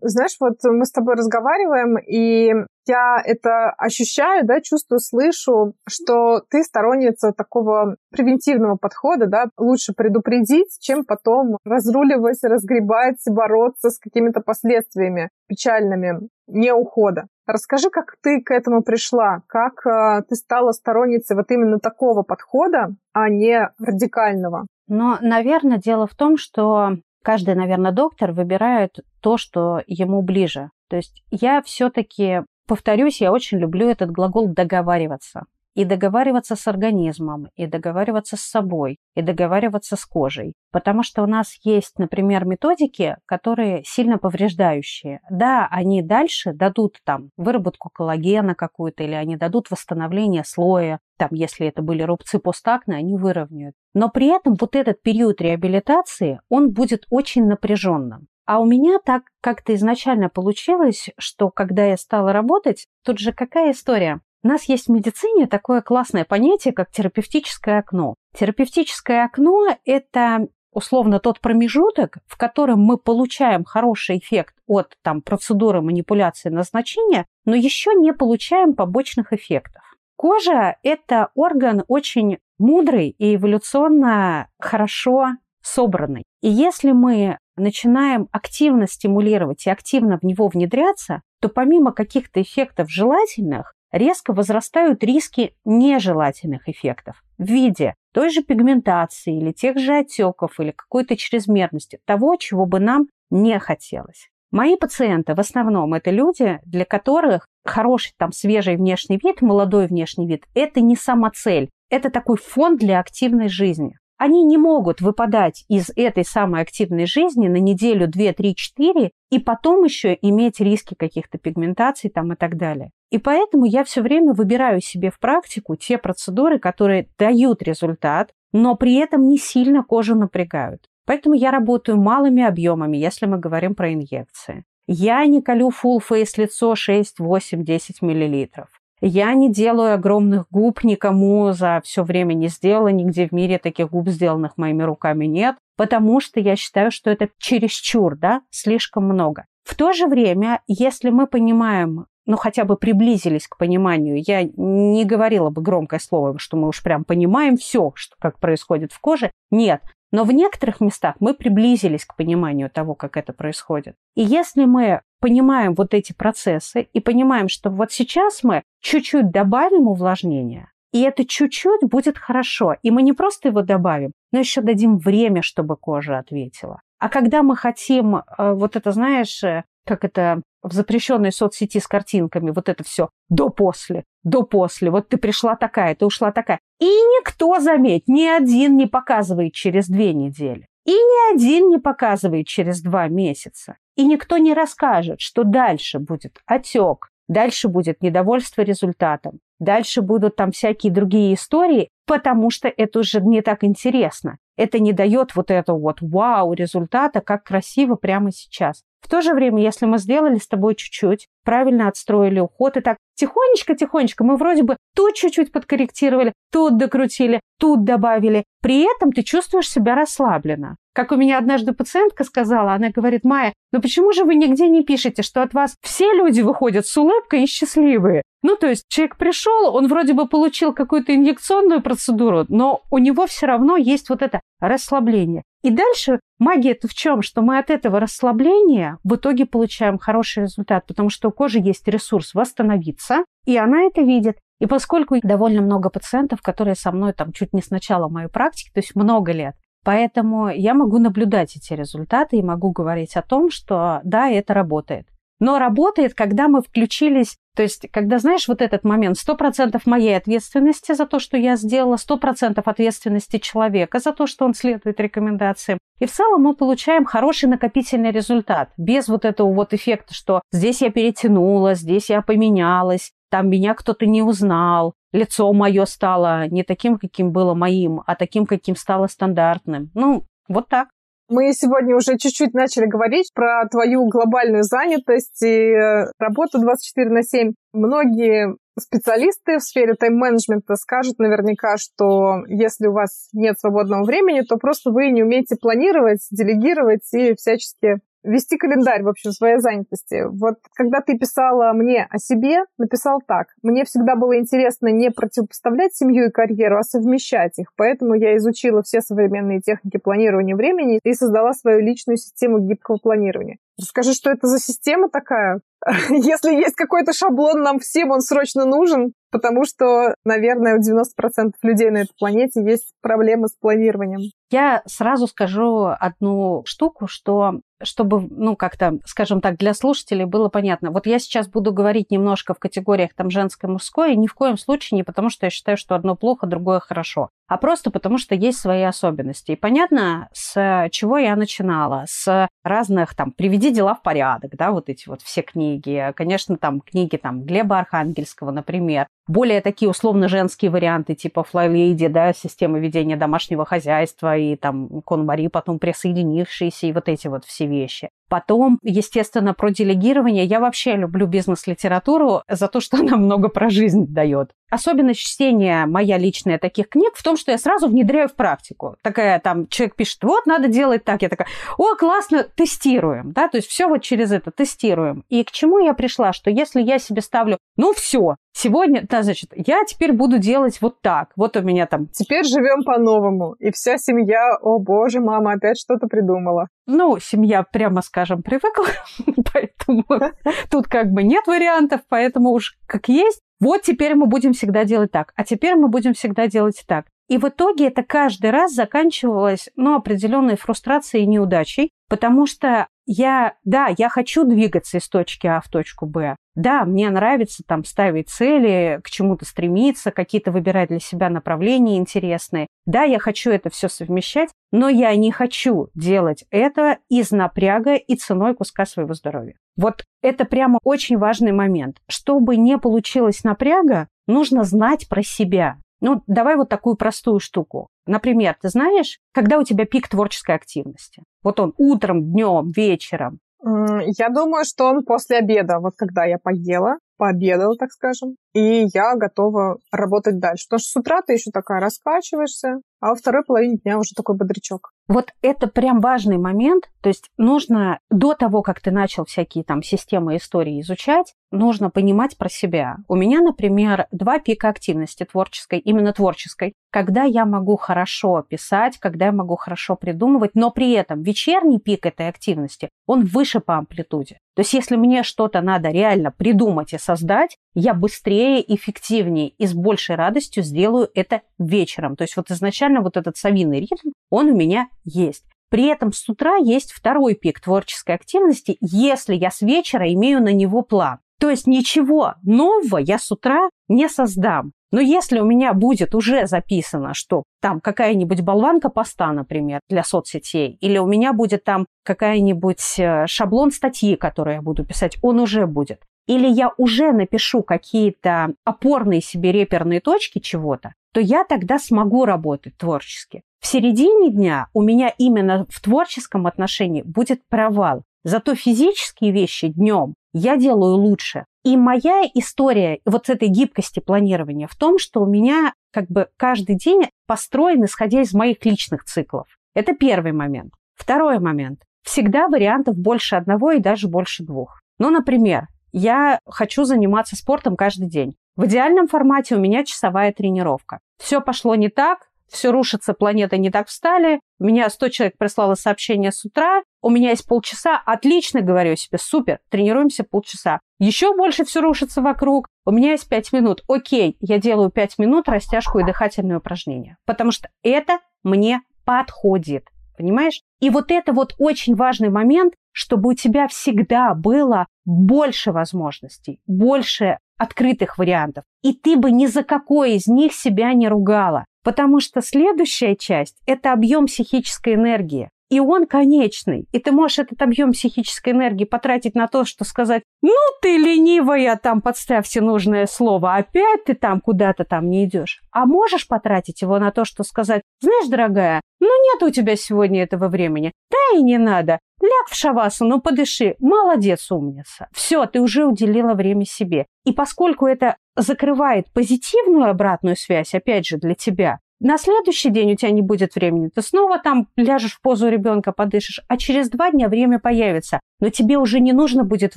Знаешь, вот мы с тобой разговариваем, и я это ощущаю, да, чувствую, слышу, что ты сторонница такого превентивного подхода, да, лучше предупредить, чем потом разруливать, разгребать, бороться с какими-то последствиями печальными не ухода. Расскажи, как ты к этому пришла, как э, ты стала сторонницей вот именно такого подхода, а не радикального. Но, наверное, дело в том, что каждый, наверное, доктор выбирает то, что ему ближе. То есть я все-таки, повторюсь, я очень люблю этот глагол договариваться и договариваться с организмом, и договариваться с собой, и договариваться с кожей. Потому что у нас есть, например, методики, которые сильно повреждающие. Да, они дальше дадут там выработку коллагена какую-то, или они дадут восстановление слоя, там, если это были рубцы постакне, они выровняют. Но при этом вот этот период реабилитации, он будет очень напряженным. А у меня так как-то изначально получилось, что когда я стала работать, тут же какая история? У нас есть в медицине такое классное понятие, как терапевтическое окно. Терапевтическое окно – это условно тот промежуток, в котором мы получаем хороший эффект от там, процедуры манипуляции назначения, но еще не получаем побочных эффектов. Кожа – это орган очень мудрый и эволюционно хорошо собранный. И если мы начинаем активно стимулировать и активно в него внедряться, то помимо каких-то эффектов желательных, резко возрастают риски нежелательных эффектов в виде той же пигментации или тех же отеков или какой-то чрезмерности, того, чего бы нам не хотелось. Мои пациенты в основном это люди, для которых хороший там свежий внешний вид, молодой внешний вид – это не самоцель, это такой фон для активной жизни они не могут выпадать из этой самой активной жизни на неделю, две, три, четыре, и потом еще иметь риски каких-то пигментаций там и так далее. И поэтому я все время выбираю себе в практику те процедуры, которые дают результат, но при этом не сильно кожу напрягают. Поэтому я работаю малыми объемами, если мы говорим про инъекции. Я не колю full face лицо 6, 8, 10 миллилитров. Я не делаю огромных губ никому за все время не сделала, нигде в мире таких губ, сделанных моими руками, нет, потому что я считаю, что это чересчур, да, слишком много. В то же время, если мы понимаем, ну, хотя бы приблизились к пониманию. Я не говорила бы громкое слово, что мы уж прям понимаем все, что, как происходит в коже. Нет. Но в некоторых местах мы приблизились к пониманию того, как это происходит. И если мы понимаем вот эти процессы и понимаем, что вот сейчас мы чуть-чуть добавим увлажнения, и это чуть-чуть будет хорошо. И мы не просто его добавим, но еще дадим время, чтобы кожа ответила. А когда мы хотим, э, вот это, знаешь, э, как это в запрещенной соцсети с картинками, вот это все до-после, до-после, вот ты пришла такая, ты ушла такая. И никто, заметь, ни один не показывает через две недели. И ни один не показывает через два месяца. И никто не расскажет, что дальше будет отек, дальше будет недовольство результатом, дальше будут там всякие другие истории, потому что это уже не так интересно. Это не дает вот этого вот вау результата, как красиво прямо сейчас. В то же время, если мы сделали с тобой чуть-чуть, правильно отстроили уход, и так тихонечко-тихонечко мы вроде бы тут чуть-чуть подкорректировали, тут докрутили, тут добавили. При этом ты чувствуешь себя расслабленно. Как у меня однажды пациентка сказала, она говорит, Майя, ну почему же вы нигде не пишете, что от вас все люди выходят с улыбкой и счастливые? Ну, то есть человек пришел, он вроде бы получил какую-то инъекционную процедуру, но у него все равно есть вот это расслабление. И дальше магия-то в чем? Что мы от этого расслабления в итоге получаем хороший результат, потому что у кожи есть ресурс восстановиться, и она это видит. И поскольку довольно много пациентов, которые со мной там чуть не с начала моей практики, то есть много лет, Поэтому я могу наблюдать эти результаты и могу говорить о том, что да, это работает. Но работает, когда мы включились то есть, когда, знаешь, вот этот момент, 100% моей ответственности за то, что я сделала, 100% ответственности человека за то, что он следует рекомендациям. И в целом мы получаем хороший накопительный результат, без вот этого вот эффекта, что здесь я перетянула, здесь я поменялась, там меня кто-то не узнал, лицо мое стало не таким, каким было моим, а таким, каким стало стандартным. Ну, вот так. Мы сегодня уже чуть-чуть начали говорить про твою глобальную занятость и э, работу 24 на 7. Многие специалисты в сфере тайм-менеджмента скажут наверняка, что если у вас нет свободного времени, то просто вы не умеете планировать, делегировать и всячески вести календарь, в общем, своей занятости. Вот когда ты писала мне о себе, написал так. Мне всегда было интересно не противопоставлять семью и карьеру, а совмещать их. Поэтому я изучила все современные техники планирования времени и создала свою личную систему гибкого планирования. Расскажи, что это за система такая? Если есть какой-то шаблон, нам всем он срочно нужен, потому что, наверное, у 90% людей на этой планете есть проблемы с планированием. Я сразу скажу одну штуку, что чтобы, ну, как-то, скажем так, для слушателей было понятно. Вот я сейчас буду говорить немножко в категориях там женское, мужское, ни в коем случае не потому, что я считаю, что одно плохо, другое хорошо, а просто потому, что есть свои особенности. И понятно, с чего я начинала. С разных там «Приведи дела в порядок», да, вот эти вот все книги. Конечно, там книги там Глеба Архангельского, например, более такие условно женские варианты, типа Флайлейди, да, системы ведения домашнего хозяйства и там Кон Мари потом присоединившиеся и вот эти вот все вещи. Потом, естественно, про делегирование. Я вообще люблю бизнес-литературу за то, что она много про жизнь дает. Особенность чтения моя личная таких книг в том, что я сразу внедряю в практику. Такая там, человек пишет, вот, надо делать так. Я такая, о, классно, тестируем. Да? То есть все вот через это тестируем. И к чему я пришла? Что если я себе ставлю, ну все, сегодня, да, значит, я теперь буду делать вот так. Вот у меня там... Теперь живем по-новому. И вся семья, о боже, мама опять что-то придумала. Ну, семья, прямо скажем, привыкла, поэтому тут как бы нет вариантов, поэтому уж как есть. Вот теперь мы будем всегда делать так, а теперь мы будем всегда делать так. И в итоге это каждый раз заканчивалось ну, определенной фрустрацией и неудачей, потому что я, да, я хочу двигаться из точки А в точку Б. Да, мне нравится там ставить цели, к чему-то стремиться, какие-то выбирать для себя направления интересные. Да, я хочу это все совмещать, но я не хочу делать это из напряга и ценой куска своего здоровья. Вот это прямо очень важный момент. Чтобы не получилось напряга, нужно знать про себя. Ну, давай вот такую простую штуку. Например, ты знаешь, когда у тебя пик творческой активности? Вот он утром, днем, вечером. Я думаю, что он после обеда, вот когда я поела, пообедала, так скажем, и я готова работать дальше. Потому что с утра ты еще такая раскачиваешься, а во второй половине дня уже такой бодрячок. Вот это прям важный момент. То есть нужно до того, как ты начал всякие там системы истории изучать, нужно понимать про себя. У меня, например, два пика активности творческой, именно творческой, когда я могу хорошо писать, когда я могу хорошо придумывать, но при этом вечерний пик этой активности, он выше по амплитуде. То есть если мне что-то надо реально придумать и создать, я быстрее, эффективнее и с большей радостью сделаю это вечером. То есть вот изначально вот этот совиный ритм, он у меня есть. При этом с утра есть второй пик творческой активности, если я с вечера имею на него план. То есть ничего нового я с утра не создам. Но если у меня будет уже записано, что там какая-нибудь болванка поста, например, для соцсетей, или у меня будет там какая-нибудь э, шаблон статьи, которую я буду писать, он уже будет. Или я уже напишу какие-то опорные себе реперные точки чего-то, то я тогда смогу работать творчески. В середине дня у меня именно в творческом отношении будет провал. Зато физические вещи днем я делаю лучше. И моя история вот с этой гибкости планирования в том, что у меня как бы каждый день построен, исходя из моих личных циклов. Это первый момент. Второй момент. Всегда вариантов больше одного и даже больше двух. Ну, например, я хочу заниматься спортом каждый день. В идеальном формате у меня часовая тренировка. Все пошло не так, все рушится, планеты не так встали, у меня 100 человек прислало сообщение с утра, у меня есть полчаса, отлично, говорю себе, супер, тренируемся полчаса. Еще больше все рушится вокруг, у меня есть 5 минут, окей, я делаю 5 минут растяжку и дыхательные упражнения, потому что это мне подходит, понимаешь? И вот это вот очень важный момент, чтобы у тебя всегда было больше возможностей, больше открытых вариантов. И ты бы ни за какой из них себя не ругала. Потому что следующая часть – это объем психической энергии и он конечный. И ты можешь этот объем психической энергии потратить на то, что сказать, ну ты ленивая, там подставьте нужное слово, опять ты там куда-то там не идешь. А можешь потратить его на то, что сказать, знаешь, дорогая, ну нет у тебя сегодня этого времени, да и не надо, ляг в шавасу, ну подыши, молодец, умница. Все, ты уже уделила время себе. И поскольку это закрывает позитивную обратную связь, опять же, для тебя, на следующий день у тебя не будет времени, ты снова там ляжешь в позу ребенка, подышишь, а через два дня время появится. Но тебе уже не нужно будет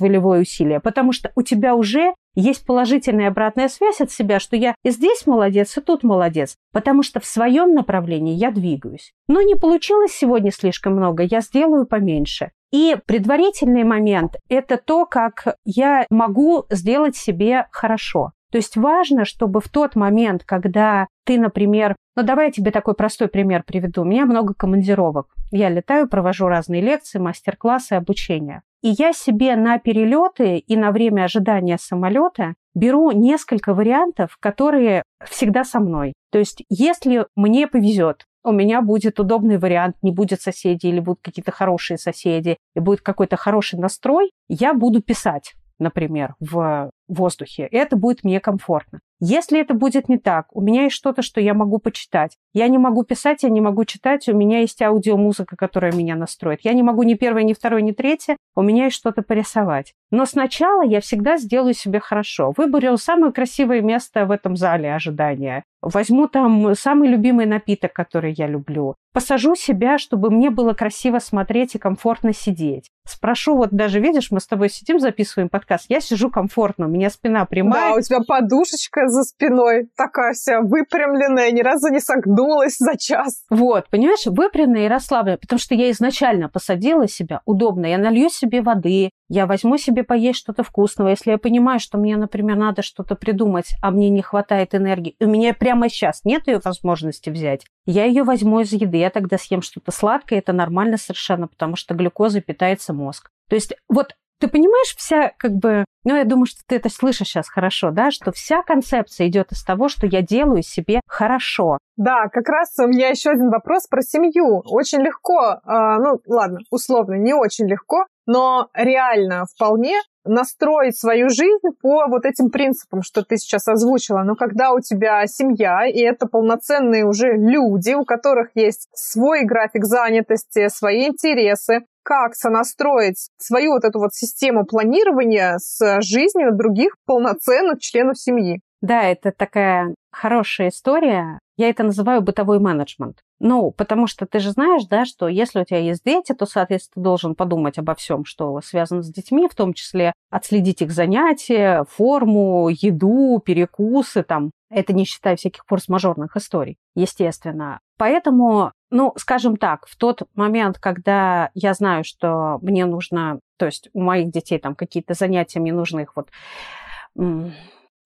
волевое усилие, потому что у тебя уже есть положительная обратная связь от себя, что я и здесь молодец, и тут молодец, потому что в своем направлении я двигаюсь. Но не получилось сегодня слишком много, я сделаю поменьше. И предварительный момент – это то, как я могу сделать себе хорошо. То есть важно, чтобы в тот момент, когда ты, например, ну давай я тебе такой простой пример приведу. У меня много командировок. Я летаю, провожу разные лекции, мастер-классы, обучение. И я себе на перелеты и на время ожидания самолета беру несколько вариантов, которые всегда со мной. То есть, если мне повезет, у меня будет удобный вариант, не будет соседей или будут какие-то хорошие соседи, и будет какой-то хороший настрой, я буду писать например, в воздухе. Это будет мне комфортно. Если это будет не так, у меня есть что-то, что я могу почитать. Я не могу писать, я не могу читать, у меня есть аудиомузыка, которая меня настроит. Я не могу ни первое, ни второе, ни третье, у меня есть что-то порисовать. Но сначала я всегда сделаю себе хорошо. Выберу самое красивое место в этом зале ожидания. Возьму там самый любимый напиток, который я люблю. Посажу себя, чтобы мне было красиво смотреть и комфортно сидеть. Спрошу, вот даже видишь, мы с тобой сидим, записываем подкаст, я сижу комфортно, меня спина прямая. Да, у тебя подушечка за спиной такая вся выпрямленная, ни разу не согнулась за час. Вот, понимаешь, выпрямленная и расслабленная, потому что я изначально посадила себя удобно. Я налью себе воды, я возьму себе поесть что-то вкусного. Если я понимаю, что мне, например, надо что-то придумать, а мне не хватает энергии, у меня прямо сейчас нет ее возможности взять, я ее возьму из еды, я тогда съем что-то сладкое, это нормально совершенно, потому что глюкозой питается мозг. То есть вот ты понимаешь, вся как бы, ну, я думаю, что ты это слышишь сейчас хорошо, да, что вся концепция идет из того, что я делаю себе хорошо. Да, как раз у меня еще один вопрос про семью. Очень легко, э, ну, ладно, условно, не очень легко, но реально вполне настроить свою жизнь по вот этим принципам, что ты сейчас озвучила. Но когда у тебя семья, и это полноценные уже люди, у которых есть свой график занятости, свои интересы, как сонастроить свою вот эту вот систему планирования с жизнью других полноценных членов семьи. Да, это такая хорошая история. Я это называю бытовой менеджмент. Ну, потому что ты же знаешь, да, что если у тебя есть дети, то, соответственно, ты должен подумать обо всем, что связано с детьми, в том числе отследить их занятия, форму, еду, перекусы, там, это не считая всяких форс-мажорных историй, естественно. Поэтому, ну, скажем так, в тот момент, когда я знаю, что мне нужно, то есть у моих детей там какие-то занятия, мне нужно их вот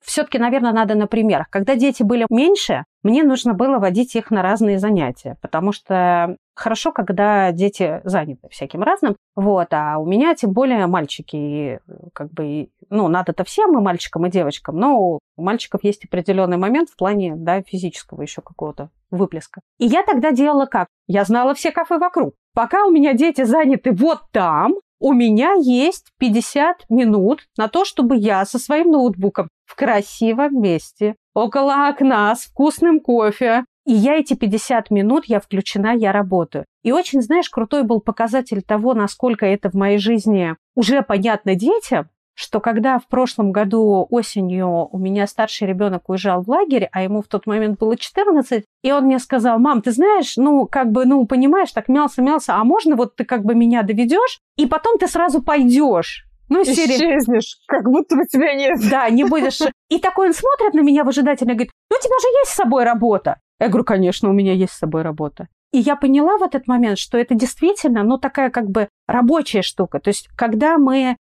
все-таки, наверное, надо на примерах. Когда дети были меньше, мне нужно было водить их на разные занятия, потому что хорошо, когда дети заняты всяким разным. Вот, а у меня тем более мальчики, как бы, ну, надо-то всем, и мальчикам, и девочкам, но у мальчиков есть определенный момент в плане, да, физического еще какого-то выплеска. И я тогда делала как? Я знала все кафе вокруг. Пока у меня дети заняты вот там, у меня есть 50 минут на то, чтобы я со своим ноутбуком в красивом месте, около окна, с вкусным кофе. И я эти 50 минут, я включена, я работаю. И очень, знаешь, крутой был показатель того, насколько это в моей жизни уже понятно детям, что когда в прошлом году осенью у меня старший ребенок уезжал в лагерь, а ему в тот момент было 14, и он мне сказал, мам, ты знаешь, ну, как бы, ну, понимаешь, так мялся-мялся, а можно вот ты как бы меня доведешь, и потом ты сразу пойдешь. Ну, Исчезнешь, как будто бы тебя нет. Да, не будешь. И такой он смотрит на меня выжидательно и говорит, ну, у тебя же есть с собой работа. Я говорю, конечно, у меня есть с собой работа. И я поняла в этот момент, что это действительно, ну, такая как бы рабочая штука. То есть, когда мы,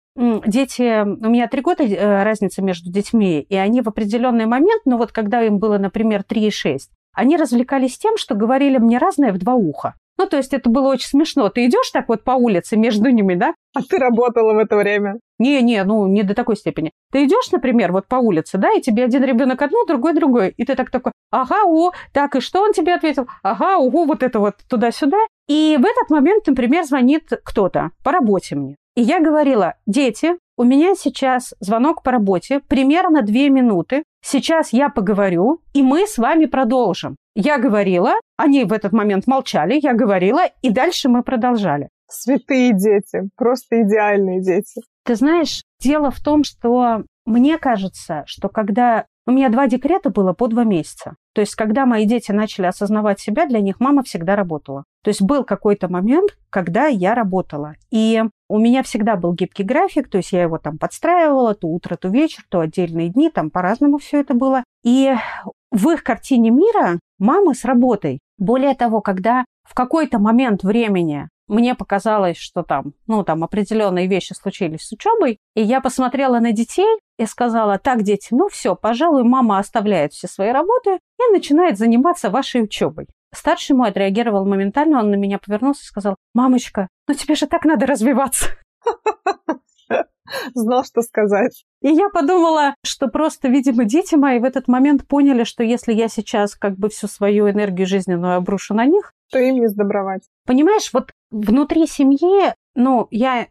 дети, у меня три года э, разница между детьми, и они в определенный момент, ну, вот когда им было, например, 3 и 6, они развлекались тем, что говорили мне разное в два уха. Ну, то есть это было очень смешно. Ты идешь так вот по улице между ними, да? А ты работала в это время. Не-не, ну не до такой степени. Ты идешь, например, вот по улице, да, и тебе один ребенок одно, другой другой, и ты так такой, ага, о, так, и что он тебе ответил? Ага, ого, вот это вот туда-сюда. И в этот момент, например, звонит кто-то по работе мне. И я говорила, дети, у меня сейчас звонок по работе, примерно две минуты. Сейчас я поговорю, и мы с вами продолжим. Я говорила, они в этот момент молчали, я говорила, и дальше мы продолжали. Святые дети, просто идеальные дети. Ты знаешь, дело в том, что мне кажется, что когда... У меня два декрета было по два месяца. То есть, когда мои дети начали осознавать себя, для них мама всегда работала. То есть был какой-то момент, когда я работала. И у меня всегда был гибкий график, то есть я его там подстраивала, то утро, то вечер, то отдельные дни, там по-разному все это было. И в их картине мира мамы с работой. Более того, когда в какой-то момент времени мне показалось, что там, ну, там определенные вещи случились с учебой, и я посмотрела на детей и сказала, так, дети, ну все, пожалуй, мама оставляет все свои работы и начинает заниматься вашей учебой. Старший мой отреагировал моментально, он на меня повернулся и сказал, мамочка, ну тебе же так надо развиваться. Знал, что сказать. И я подумала, что просто, видимо, дети мои в этот момент поняли, что если я сейчас как бы всю свою энергию жизненную обрушу на них, то им не сдобровать. Понимаешь, вот внутри семьи, ну, я,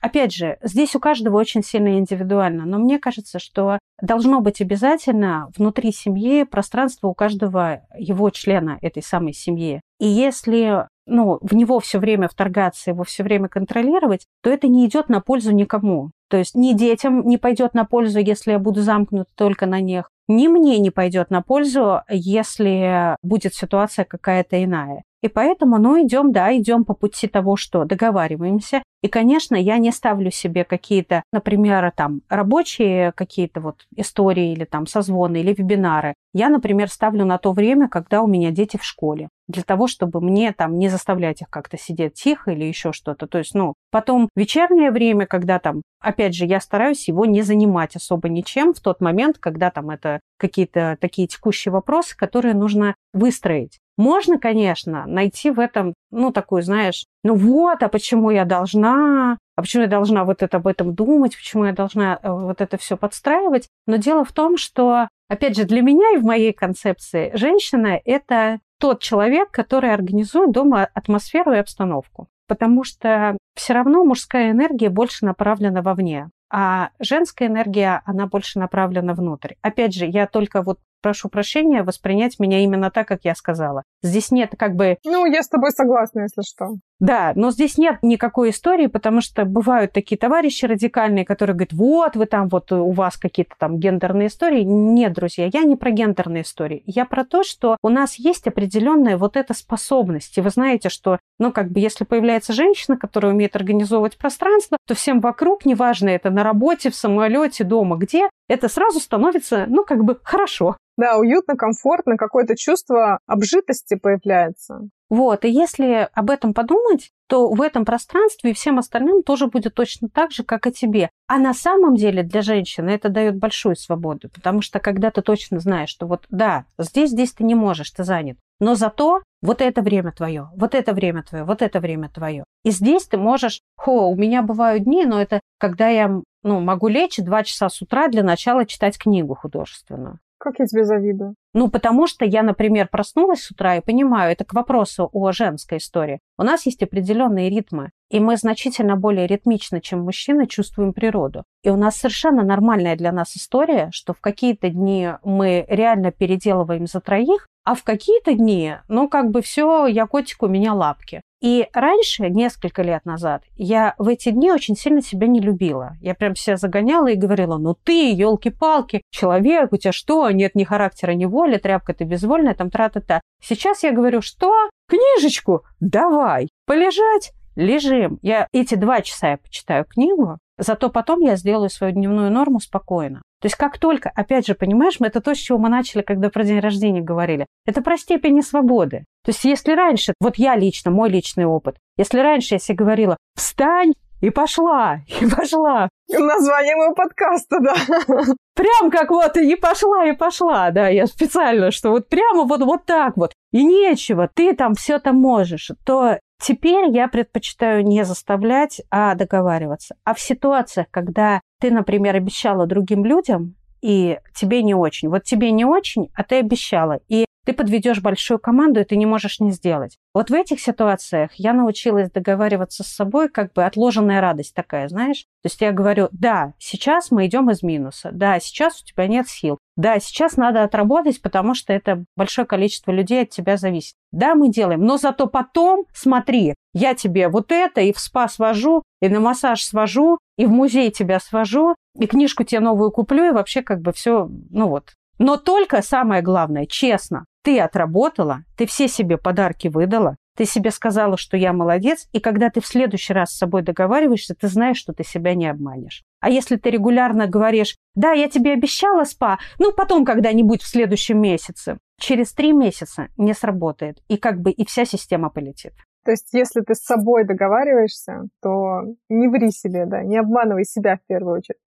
опять же, здесь у каждого очень сильно индивидуально, но мне кажется, что должно быть обязательно внутри семьи пространство у каждого его члена этой самой семьи. И если ну, в него все время вторгаться, его все время контролировать, то это не идет на пользу никому. То есть ни детям не пойдет на пользу, если я буду замкнут только на них, ни мне не пойдет на пользу, если будет ситуация какая-то иная. И поэтому, ну, идем, да, идем по пути того, что договариваемся. И, конечно, я не ставлю себе какие-то, например, там, рабочие какие-то вот истории или там созвоны или вебинары. Я, например, ставлю на то время, когда у меня дети в школе для того, чтобы мне там не заставлять их как-то сидеть тихо или еще что-то. То есть, ну, потом вечернее время, когда там, опять же, я стараюсь его не занимать особо ничем в тот момент, когда там это какие-то такие текущие вопросы, которые нужно выстроить. Можно, конечно, найти в этом, ну, такую, знаешь, ну вот, а почему я должна, а почему я должна вот это об этом думать, почему я должна э, вот это все подстраивать. Но дело в том, что, опять же, для меня и в моей концепции женщина – это тот человек, который организует дома атмосферу и обстановку. Потому что все равно мужская энергия больше направлена вовне, а женская энергия, она больше направлена внутрь. Опять же, я только вот прошу прощения, воспринять меня именно так, как я сказала. Здесь нет как бы... Ну, я с тобой согласна, если что. Да, но здесь нет никакой истории, потому что бывают такие товарищи радикальные, которые говорят, вот вы там, вот у вас какие-то там гендерные истории. Нет, друзья, я не про гендерные истории. Я про то, что у нас есть определенная вот эта способность. И вы знаете, что, ну, как бы, если появляется женщина, которая умеет организовывать пространство, то всем вокруг, неважно, это на работе, в самолете, дома, где, это сразу становится, ну, как бы хорошо. Да, уютно, комфортно, какое-то чувство обжитости появляется. Вот, и если об этом подумать, то в этом пространстве и всем остальным тоже будет точно так же, как и тебе. А на самом деле для женщины это дает большую свободу, потому что когда ты точно знаешь, что вот да, здесь, здесь ты не можешь, ты занят, но зато вот это время твое, вот это время твое, вот это время твое. И здесь ты можешь, хо, у меня бывают дни, но это когда я ну, могу лечь два часа с утра для начала читать книгу художественную. Как я тебе завидую. Ну, потому что я, например, проснулась с утра и понимаю, это к вопросу о женской истории. У нас есть определенные ритмы, и мы значительно более ритмично, чем мужчины, чувствуем природу. И у нас совершенно нормальная для нас история, что в какие-то дни мы реально переделываем за троих, а в какие-то дни, ну, как бы все, я котик, у меня лапки. И раньше, несколько лет назад, я в эти дни очень сильно себя не любила. Я прям себя загоняла и говорила, ну ты, елки-палки, человек, у тебя что, нет ни характера, ни воли, тряпка ты безвольная, там тра-та-та. Сейчас я говорю, что? Книжечку? Давай. Полежать? Лежим. Я эти два часа я почитаю книгу, зато потом я сделаю свою дневную норму спокойно. То есть как только, опять же, понимаешь, это то, с чего мы начали, когда про день рождения говорили. Это про степень свободы. То есть если раньше, вот я лично, мой личный опыт, если раньше я себе говорила, встань и пошла, и пошла. Название моего подкаста, да. Прям как вот и пошла, и пошла, да, я специально, что вот прямо вот, вот так вот, и нечего, ты там все там можешь, то Теперь я предпочитаю не заставлять, а договариваться. А в ситуациях, когда ты, например, обещала другим людям, и тебе не очень. Вот тебе не очень, а ты обещала. И ты подведешь большую команду, и ты не можешь не сделать. Вот в этих ситуациях я научилась договариваться с собой, как бы отложенная радость такая, знаешь? То есть я говорю, да, сейчас мы идем из минуса, да, сейчас у тебя нет сил, да, сейчас надо отработать, потому что это большое количество людей от тебя зависит. Да, мы делаем, но зато потом, смотри, я тебе вот это и в спа свожу, и на массаж свожу, и в музей тебя свожу, и книжку тебе новую куплю, и вообще как бы все, ну вот. Но только самое главное, честно, ты отработала, ты все себе подарки выдала, ты себе сказала, что я молодец, и когда ты в следующий раз с собой договариваешься, ты знаешь, что ты себя не обманешь. А если ты регулярно говоришь, да, я тебе обещала спа, ну потом когда-нибудь в следующем месяце, через три месяца не сработает, и как бы и вся система полетит. То есть, если ты с собой договариваешься, то не ври себе, да, не обманывай себя в первую очередь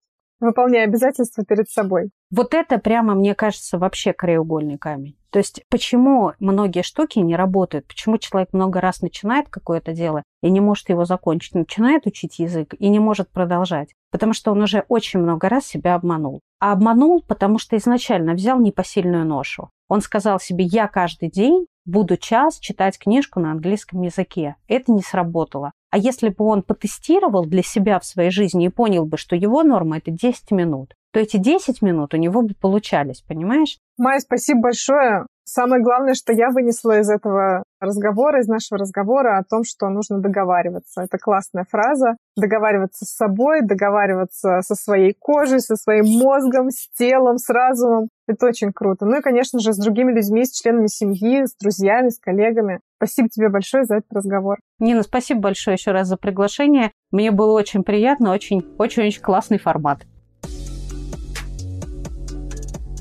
выполняя обязательства перед собой. Вот это прямо, мне кажется, вообще краеугольный камень. То есть почему многие штуки не работают, почему человек много раз начинает какое-то дело и не может его закончить, начинает учить язык и не может продолжать, потому что он уже очень много раз себя обманул. А обманул, потому что изначально взял непосильную ношу. Он сказал себе, я каждый день буду час читать книжку на английском языке. Это не сработало. А если бы он потестировал для себя в своей жизни и понял бы, что его норма – это 10 минут, то эти 10 минут у него бы получались, понимаешь? Майя, спасибо большое. Самое главное, что я вынесла из этого разговора, из нашего разговора о том, что нужно договариваться. Это классная фраза. Договариваться с собой, договариваться со своей кожей, со своим мозгом, с телом, с разумом. Это очень круто. Ну и, конечно же, с другими людьми, с членами семьи, с друзьями, с коллегами. Спасибо тебе большое за этот разговор. Нина, спасибо большое еще раз за приглашение. Мне было очень приятно, очень-очень классный формат.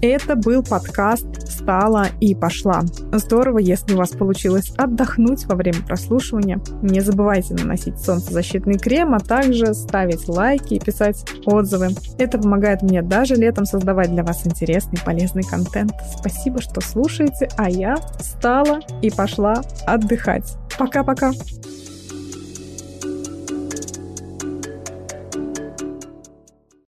Это был подкаст «Встала и пошла». Здорово, если у вас получилось отдохнуть во время прослушивания. Не забывайте наносить солнцезащитный крем, а также ставить лайки и писать отзывы. Это помогает мне даже летом создавать для вас интересный полезный контент. Спасибо, что слушаете, а я встала и пошла отдыхать. Пока-пока!